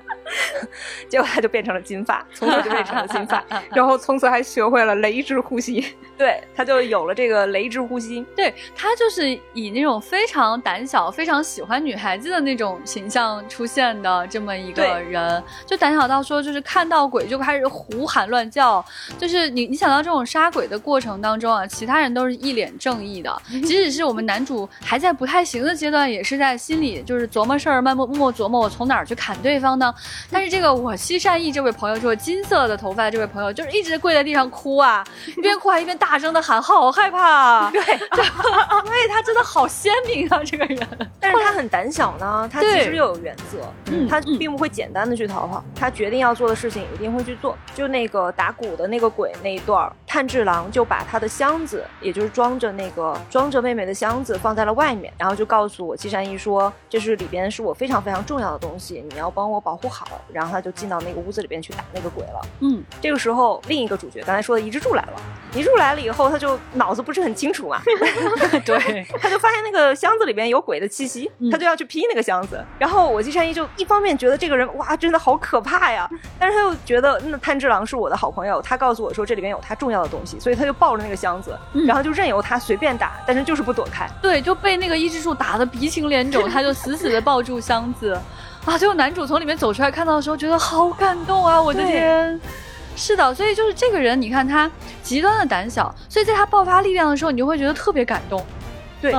结果他就变成了金发，从此就变成了金发，然后从此还学会了雷之呼吸。对，他就有了这个雷之呼吸。对他就是以那种非常胆小、非常喜欢女孩子的那种形象出现的这么一个人。就胆小到说，就是看到鬼就开始胡喊乱叫。就是你，你想到这种杀鬼的过程当中啊，其他人都是一脸正义的，即使是我们男主还在不太行的阶段，也是在心里就是琢磨事儿，慢默默琢磨我从哪儿去砍对方呢？但是这个我惜善意这位朋友，这位金色的头发这位朋友，就是一直跪在地上哭啊，一边哭还一边大声的喊，好害怕。对，对他真的好鲜明啊，这个人。但是他很胆小呢，他其实又有原则，嗯他并不会简单的。去逃跑，他决定要做的事情一定会去做。就那个打鼓的那个鬼那一段，炭治郎就把他的箱子，也就是装着那个装着妹妹的箱子放在了外面，然后就告诉我季山一说，这是里边是我非常非常重要的东西，你要帮我保护好。然后他就进到那个屋子里边去打那个鬼了。嗯，这个时候另一个主角刚才说的一之柱来了，一之助来了以后，他就脑子不是很清楚嘛 对，他就发现那个箱子里边有鬼的气息，他就要去劈那个箱子。然后我季山一就一方面觉得这个人哇。真的好可怕呀！但是他又觉得那炭治郎是我的好朋友，他告诉我说这里边有他重要的东西，所以他就抱着那个箱子，然后就任由他随便打，但是就是不躲开。对，就被那个伊之助打的鼻青脸肿，他就死死的抱住箱子，啊！最后男主从里面走出来，看到的时候觉得好感动啊！我的天，是的，所以就是这个人，你看他极端的胆小，所以在他爆发力量的时候，你就会觉得特别感动。对。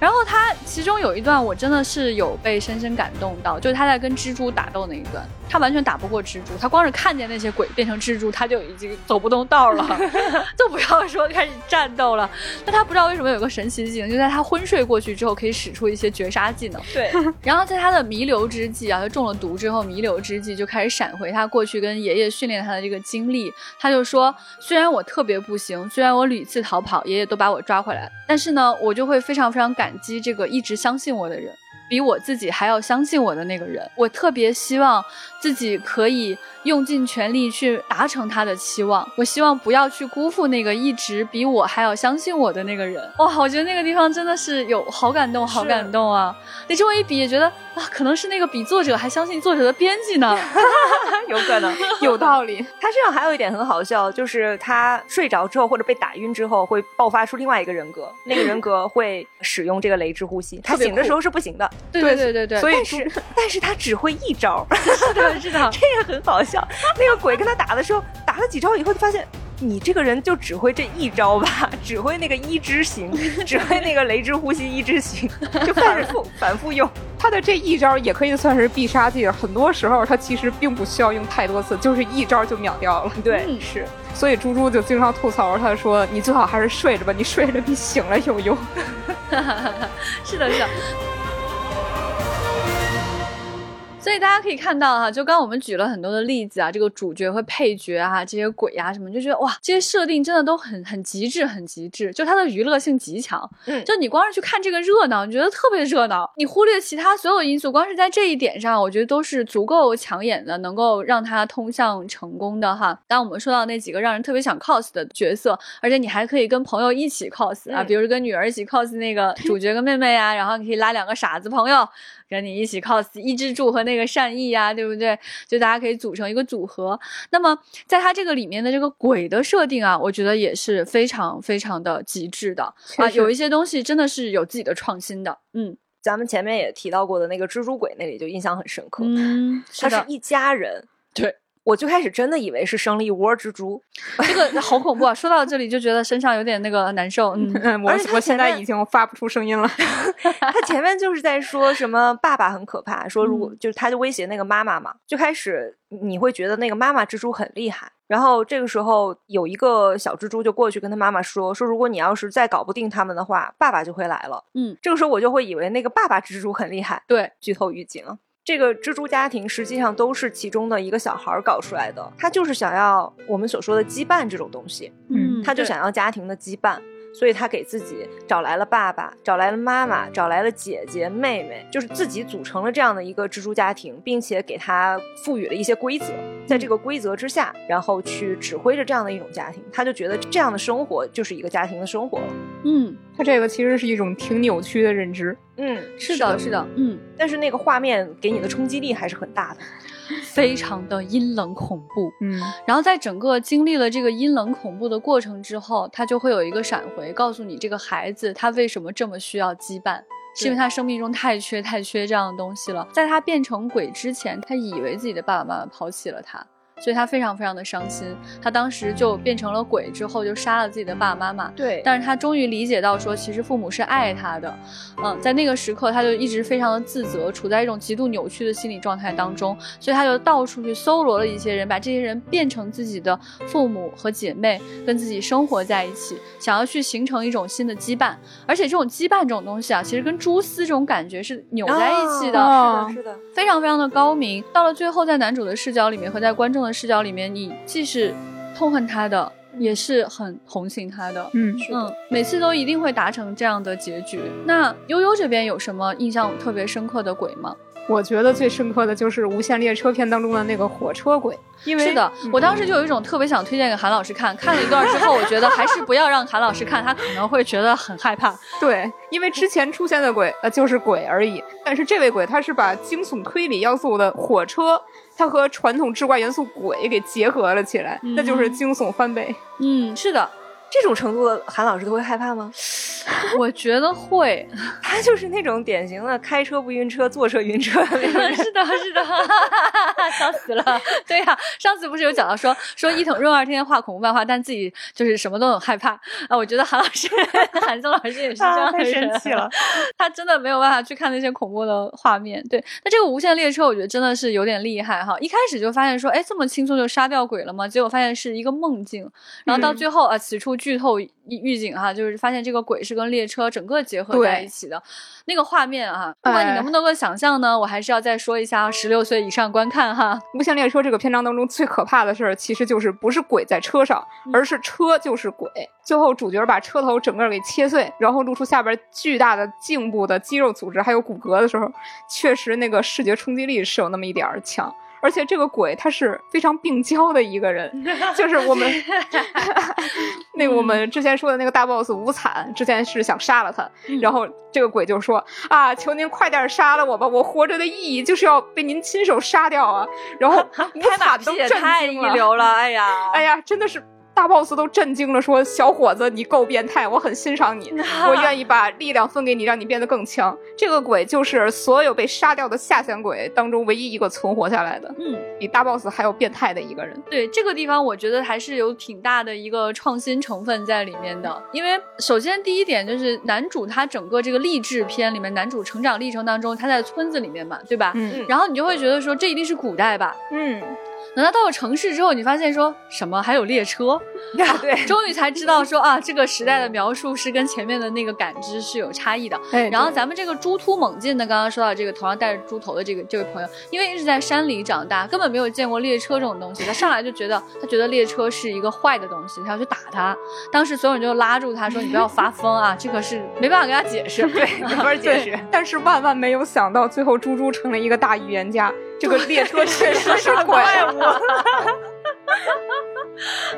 然后他其中有一段我真的是有被深深感动到，就是他在跟蜘蛛打斗那一段。他完全打不过蜘蛛，他光是看见那些鬼变成蜘蛛，他就已经走不动道了，就不要说开始战斗了。那他不知道为什么有个神奇的技能，就在他昏睡过去之后，可以使出一些绝杀技能。对，然后在他的弥留之际啊，他中了毒之后，弥留之际就开始闪回他过去跟爷爷训练他的这个经历。他就说，虽然我特别不行，虽然我屡次逃跑，爷爷都把我抓回来，但是呢，我就会非常非常感感激这个一直相信我的人。比我自己还要相信我的那个人，我特别希望自己可以用尽全力去达成他的期望。我希望不要去辜负那个一直比我还要相信我的那个人。哇，我觉得那个地方真的是有好感动，好感动啊！你这么一比，也觉得啊，可能是那个比作者还相信作者的编辑呢，有可能，有道理。他身上还有一点很好笑，就是他睡着之后或者被打晕之后，会爆发出另外一个人格，那个人格会使用这个雷之呼吸，他醒的时候是不行的。对对对对对，所以是，但是 他只会一招，是的，是的，这个很好笑。那个鬼跟他打的时候，打了几招以后，就发现你这个人就只会这一招吧，只会那个一之行，只会那个雷之呼吸一之行，就反复反复用。他的这一招也可以算是必杀技，很多时候他其实并不需要用太多次，就是一招就秒掉了。对，是。所以猪猪就经常吐槽，他说：“你最好还是睡着吧，你睡着比醒了有用。”是的，是的。所以大家可以看到哈，就刚刚我们举了很多的例子啊，这个主角和配角啊，这些鬼啊什么，就觉得哇，这些设定真的都很很极致，很极致，就它的娱乐性极强。嗯，就你光是去看这个热闹，你觉得特别热闹，你忽略其他所有因素，光是在这一点上，我觉得都是足够抢眼的，能够让它通向成功的哈。当我们说到那几个让人特别想 cos 的角色，而且你还可以跟朋友一起 cos 啊，比如跟女儿一起 cos 那个主角跟妹妹啊，然后你可以拉两个傻子朋友。跟你一起 cos 一之助和那个善意呀，对不对？就大家可以组成一个组合。那么，在它这个里面的这个鬼的设定啊，我觉得也是非常非常的极致的啊，有一些东西真的是有自己的创新的。嗯，咱们前面也提到过的那个蜘蛛鬼那里就印象很深刻。嗯，他是一家人。对。我最开始真的以为是生了一窝蜘蛛，这个好恐怖啊！说到这里就觉得身上有点那个难受。嗯，我我现在已经发不出声音了。他前面就是在说什么爸爸很可怕，说如果就是他就威胁那个妈妈嘛。最开始你会觉得那个妈妈蜘蛛很厉害，然后这个时候有一个小蜘蛛就过去跟他妈妈说说，如果你要是再搞不定他们的话，爸爸就会来了。嗯，这个时候我就会以为那个爸爸蜘蛛很厉害。对，剧透预警。这个蜘蛛家庭实际上都是其中的一个小孩搞出来的，他就是想要我们所说的羁绊这种东西，嗯，他就想要家庭的羁绊。所以他给自己找来了爸爸，找来了妈妈，找来了姐姐、妹妹，就是自己组成了这样的一个蜘蛛家庭，并且给他赋予了一些规则，在这个规则之下，然后去指挥着这样的一种家庭，他就觉得这样的生活就是一个家庭的生活了。嗯，他这个其实是一种挺扭曲的认知。嗯，是的，是的，嗯，但是那个画面给你的冲击力还是很大的。非常的阴冷恐怖，嗯，然后在整个经历了这个阴冷恐怖的过程之后，他就会有一个闪回，告诉你这个孩子他为什么这么需要羁绊，是因为他生命中太缺太缺这样的东西了。在他变成鬼之前，他以为自己的爸爸妈妈抛弃了他。所以他非常非常的伤心，他当时就变成了鬼之后，就杀了自己的爸爸妈妈。对，但是他终于理解到说，其实父母是爱他的。嗯，在那个时刻，他就一直非常的自责，处在一种极度扭曲的心理状态当中。所以他就到处去搜罗了一些人，把这些人变成自己的父母和姐妹，跟自己生活在一起，想要去形成一种新的羁绊。而且这种羁绊这种东西啊，其实跟蛛丝这种感觉是扭在一起的。是的，是的，非常非常的高明。到了最后，在男主的视角里面和在观众的。视角里面，你既是痛恨他的，也是很同情他的。嗯嗯，每次都一定会达成这样的结局。那悠悠这边有什么印象特别深刻的鬼吗？我觉得最深刻的就是《无限列车》片当中的那个火车鬼，因为是的，我当时就有一种特别想推荐给韩老师看，看了一段之后，我觉得还是不要让韩老师看，他可能会觉得很害怕。对，因为之前出现的鬼呃就是鬼而已，但是这位鬼他是把惊悚推理要素的火车，它和传统志怪元素鬼给结合了起来，那就是惊悚翻倍。嗯，是的。这种程度的韩老师都会害怕吗？我觉得会，他就是那种典型的开车不晕车，坐车晕车。是的，是的，笑死了。对呀，上次不是有讲到说说伊藤润二天天画恐怖漫画，但自己就是什么都很害怕啊。我觉得韩老师、韩松老师也是这样，太生气了。他真的没有办法去看那些恐怖的画面。对，那这个无限列车，我觉得真的是有点厉害哈。一开始就发现说，哎，这么轻松就杀掉鬼了吗？结果发现是一个梦境，然后到最后啊，此处。剧透预警哈，就是发现这个鬼是跟列车整个结合在一起的，那个画面啊，不管你能不能够想象呢，我还是要再说一下，十六岁以上观看哈。无限列车这个篇章当中最可怕的事儿，其实就是不是鬼在车上，而是车就是鬼。最后主角把车头整个给切碎，然后露出下边巨大的颈部的肌肉组织还有骨骼的时候，确实那个视觉冲击力是有那么一点儿强。而且这个鬼他是非常病娇的一个人，就是我们 那个我们之前说的那个大 boss 无惨，之前是想杀了他，然后这个鬼就说啊，求您快点杀了我吧，我活着的意义就是要被您亲手杀掉啊！然后 无惨都震惊了，哎呀，哎呀，真的是。大 boss 都震惊了，说：“小伙子，你够变态，我很欣赏你，我愿意把力量分给你，让你变得更强。”这个鬼就是所有被杀掉的下线鬼当中唯一一个存活下来的，嗯，比大 boss 还要变态的一个人。对这个地方，我觉得还是有挺大的一个创新成分在里面的。因为首先第一点就是男主他整个这个励志片里面，男主成长历程当中，他在村子里面嘛，对吧？嗯，然后你就会觉得说，这一定是古代吧？嗯。等他到了城市之后，你发现说什么还有列车？对，终于才知道说啊，这个时代的描述是跟前面的那个感知是有差异的。哎，然后咱们这个猪突猛进的，刚刚说到这个头上戴着猪头的这个这位朋友，因为一直在山里长大，根本没有见过列车这种东西，他上来就觉得他觉得列车是一个坏的东西，他要去打他。当时所有人就拉住他说：“你不要发疯啊，这可是没办法跟他解释，对，没法解释。”但是万万没有想到，最后猪猪成了一个大预言家。这个列车确实是 怪物。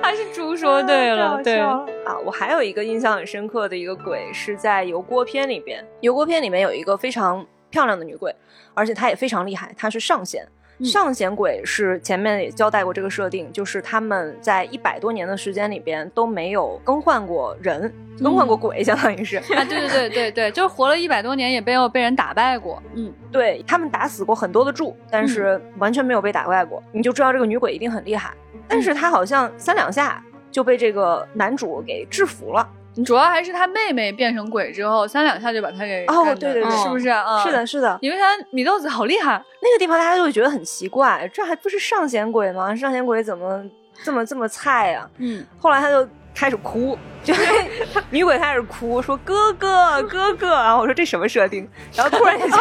还是猪说对了，对啊，我还有一个印象很深刻的一个鬼是在油锅篇里边，油锅篇里面有一个非常漂亮的女鬼，而且她也非常厉害，她是上弦。上弦鬼是前面也交代过这个设定，就是他们在一百多年的时间里边都没有更换过人，更换过鬼，相当于是啊，对对对对对，就是活了一百多年也没有被人打败过。嗯，对他们打死过很多的柱，但是完全没有被打败过，你就知道这个女鬼一定很厉害。但是她好像三两下就被这个男主给制服了。主要还是他妹妹变成鬼之后，三两下就把他给哦，对对对，是不是啊？是的，是的，因为他米豆子好厉害。那个地方大家就会觉得很奇怪，这还不是上弦鬼吗？上弦鬼怎么这么这么菜呀？嗯，后来他就开始哭，就 女鬼开始哭，说哥哥哥哥，然后我说这什么设定？然后突然一下。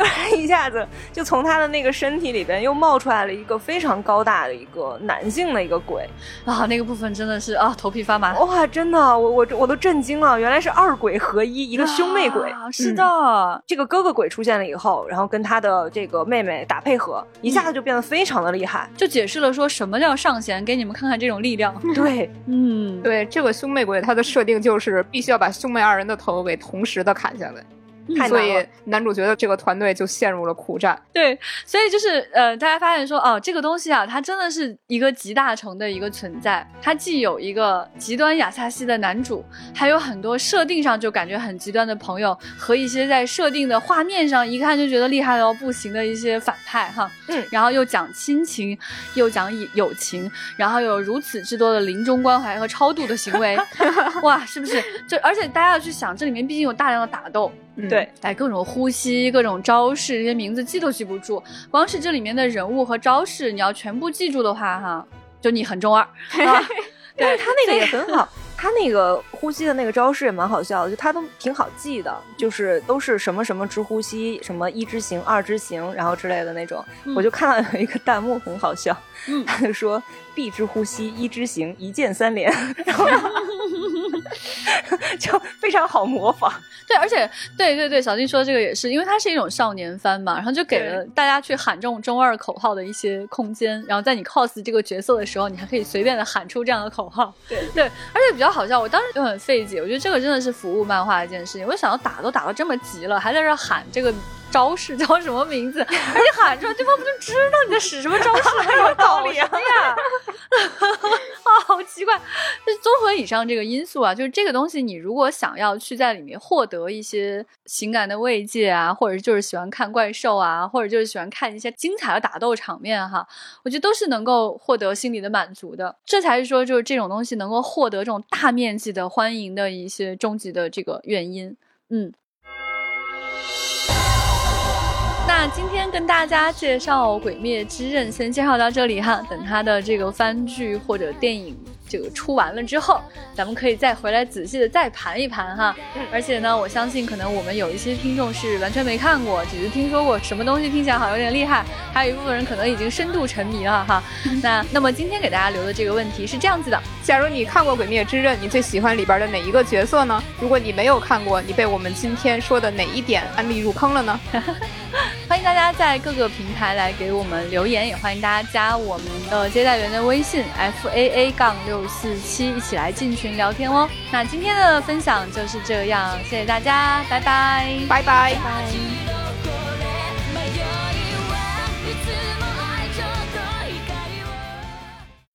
突然一下子，就从他的那个身体里边又冒出来了一个非常高大的一个男性的一个鬼啊！那个部分真的是啊，头皮发麻 哇！真的，我我我都震惊了，原来是二鬼合一，一个兄妹鬼。是的，这个哥哥鬼出现了以后，然后跟他的这个妹妹打配合，一下子就变得非常的厉害，就解释了说什么叫上弦，给你们看看这种力量。对，嗯，对，这个兄妹鬼他的设定就是必须要把兄妹二人的头给同时的砍下来。所以男主角的这个团队就陷入了苦战。对，所以就是呃，大家发现说，哦，这个东西啊，它真的是一个集大成的一个存在。它既有一个极端亚萨西的男主，还有很多设定上就感觉很极端的朋友，和一些在设定的画面上一看就觉得厉害到不行的一些反派哈。嗯。然后又讲亲情，又讲友情，然后有如此之多的临终关怀和超度的行为，哇，是不是？就而且大家要去想，这里面毕竟有大量的打斗。对，哎，各种呼吸，各种招式，这些名字记都记不住。光是这里面的人物和招式，你要全部记住的话，哈，就你很中二。但是他那个也很好，他那个呼吸的那个招式也蛮好笑的，就他都挺好记的，就是都是什么什么之呼吸，什么一之行，二之行，然后之类的那种。我就看到有一个弹幕很好笑，他就说。必之呼吸，一之行，一键三连，然后 就非常好模仿。对，而且对对对，小金说的这个也是，因为它是一种少年番嘛，然后就给了大家去喊这种中二口号的一些空间。然后在你 cos 这个角色的时候，你还可以随便的喊出这样的口号。对对，而且比较好笑，我当时就很费解，我觉得这个真的是服务漫画一件事情。我想要打都打到这么急了，还在这喊这个。招式叫什么名字？而且喊出来，对方不就知道你在使什么招式了？什么道理啊？啊，好奇怪！就综合以上这个因素啊，就是这个东西，你如果想要去在里面获得一些情感的慰藉啊，或者就是喜欢看怪兽啊，或者就是喜欢看一些精彩的打斗场面哈，我觉得都是能够获得心理的满足的。这才是说，就是这种东西能够获得这种大面积的欢迎的一些终极的这个原因。嗯。那今天跟大家介绍《鬼灭之刃》，先介绍到这里哈。等它的这个番剧或者电影。这个出完了之后，咱们可以再回来仔细的再盘一盘哈。而且呢，我相信可能我们有一些听众是完全没看过，只是听说过什么东西听起来好像有点厉害，还有一部分人可能已经深度沉迷了哈。那那么今天给大家留的这个问题是这样子的：假如你看过《鬼灭之刃》，你最喜欢里边的哪一个角色呢？如果你没有看过，你被我们今天说的哪一点安利入坑了呢？欢迎大家在各个平台来给我们留言，也欢迎大家加我们的接待员的微信 f a a 杠六四七，一起来进群聊天哦。那今天的分享就是这样，谢谢大家，拜拜，拜拜，拜。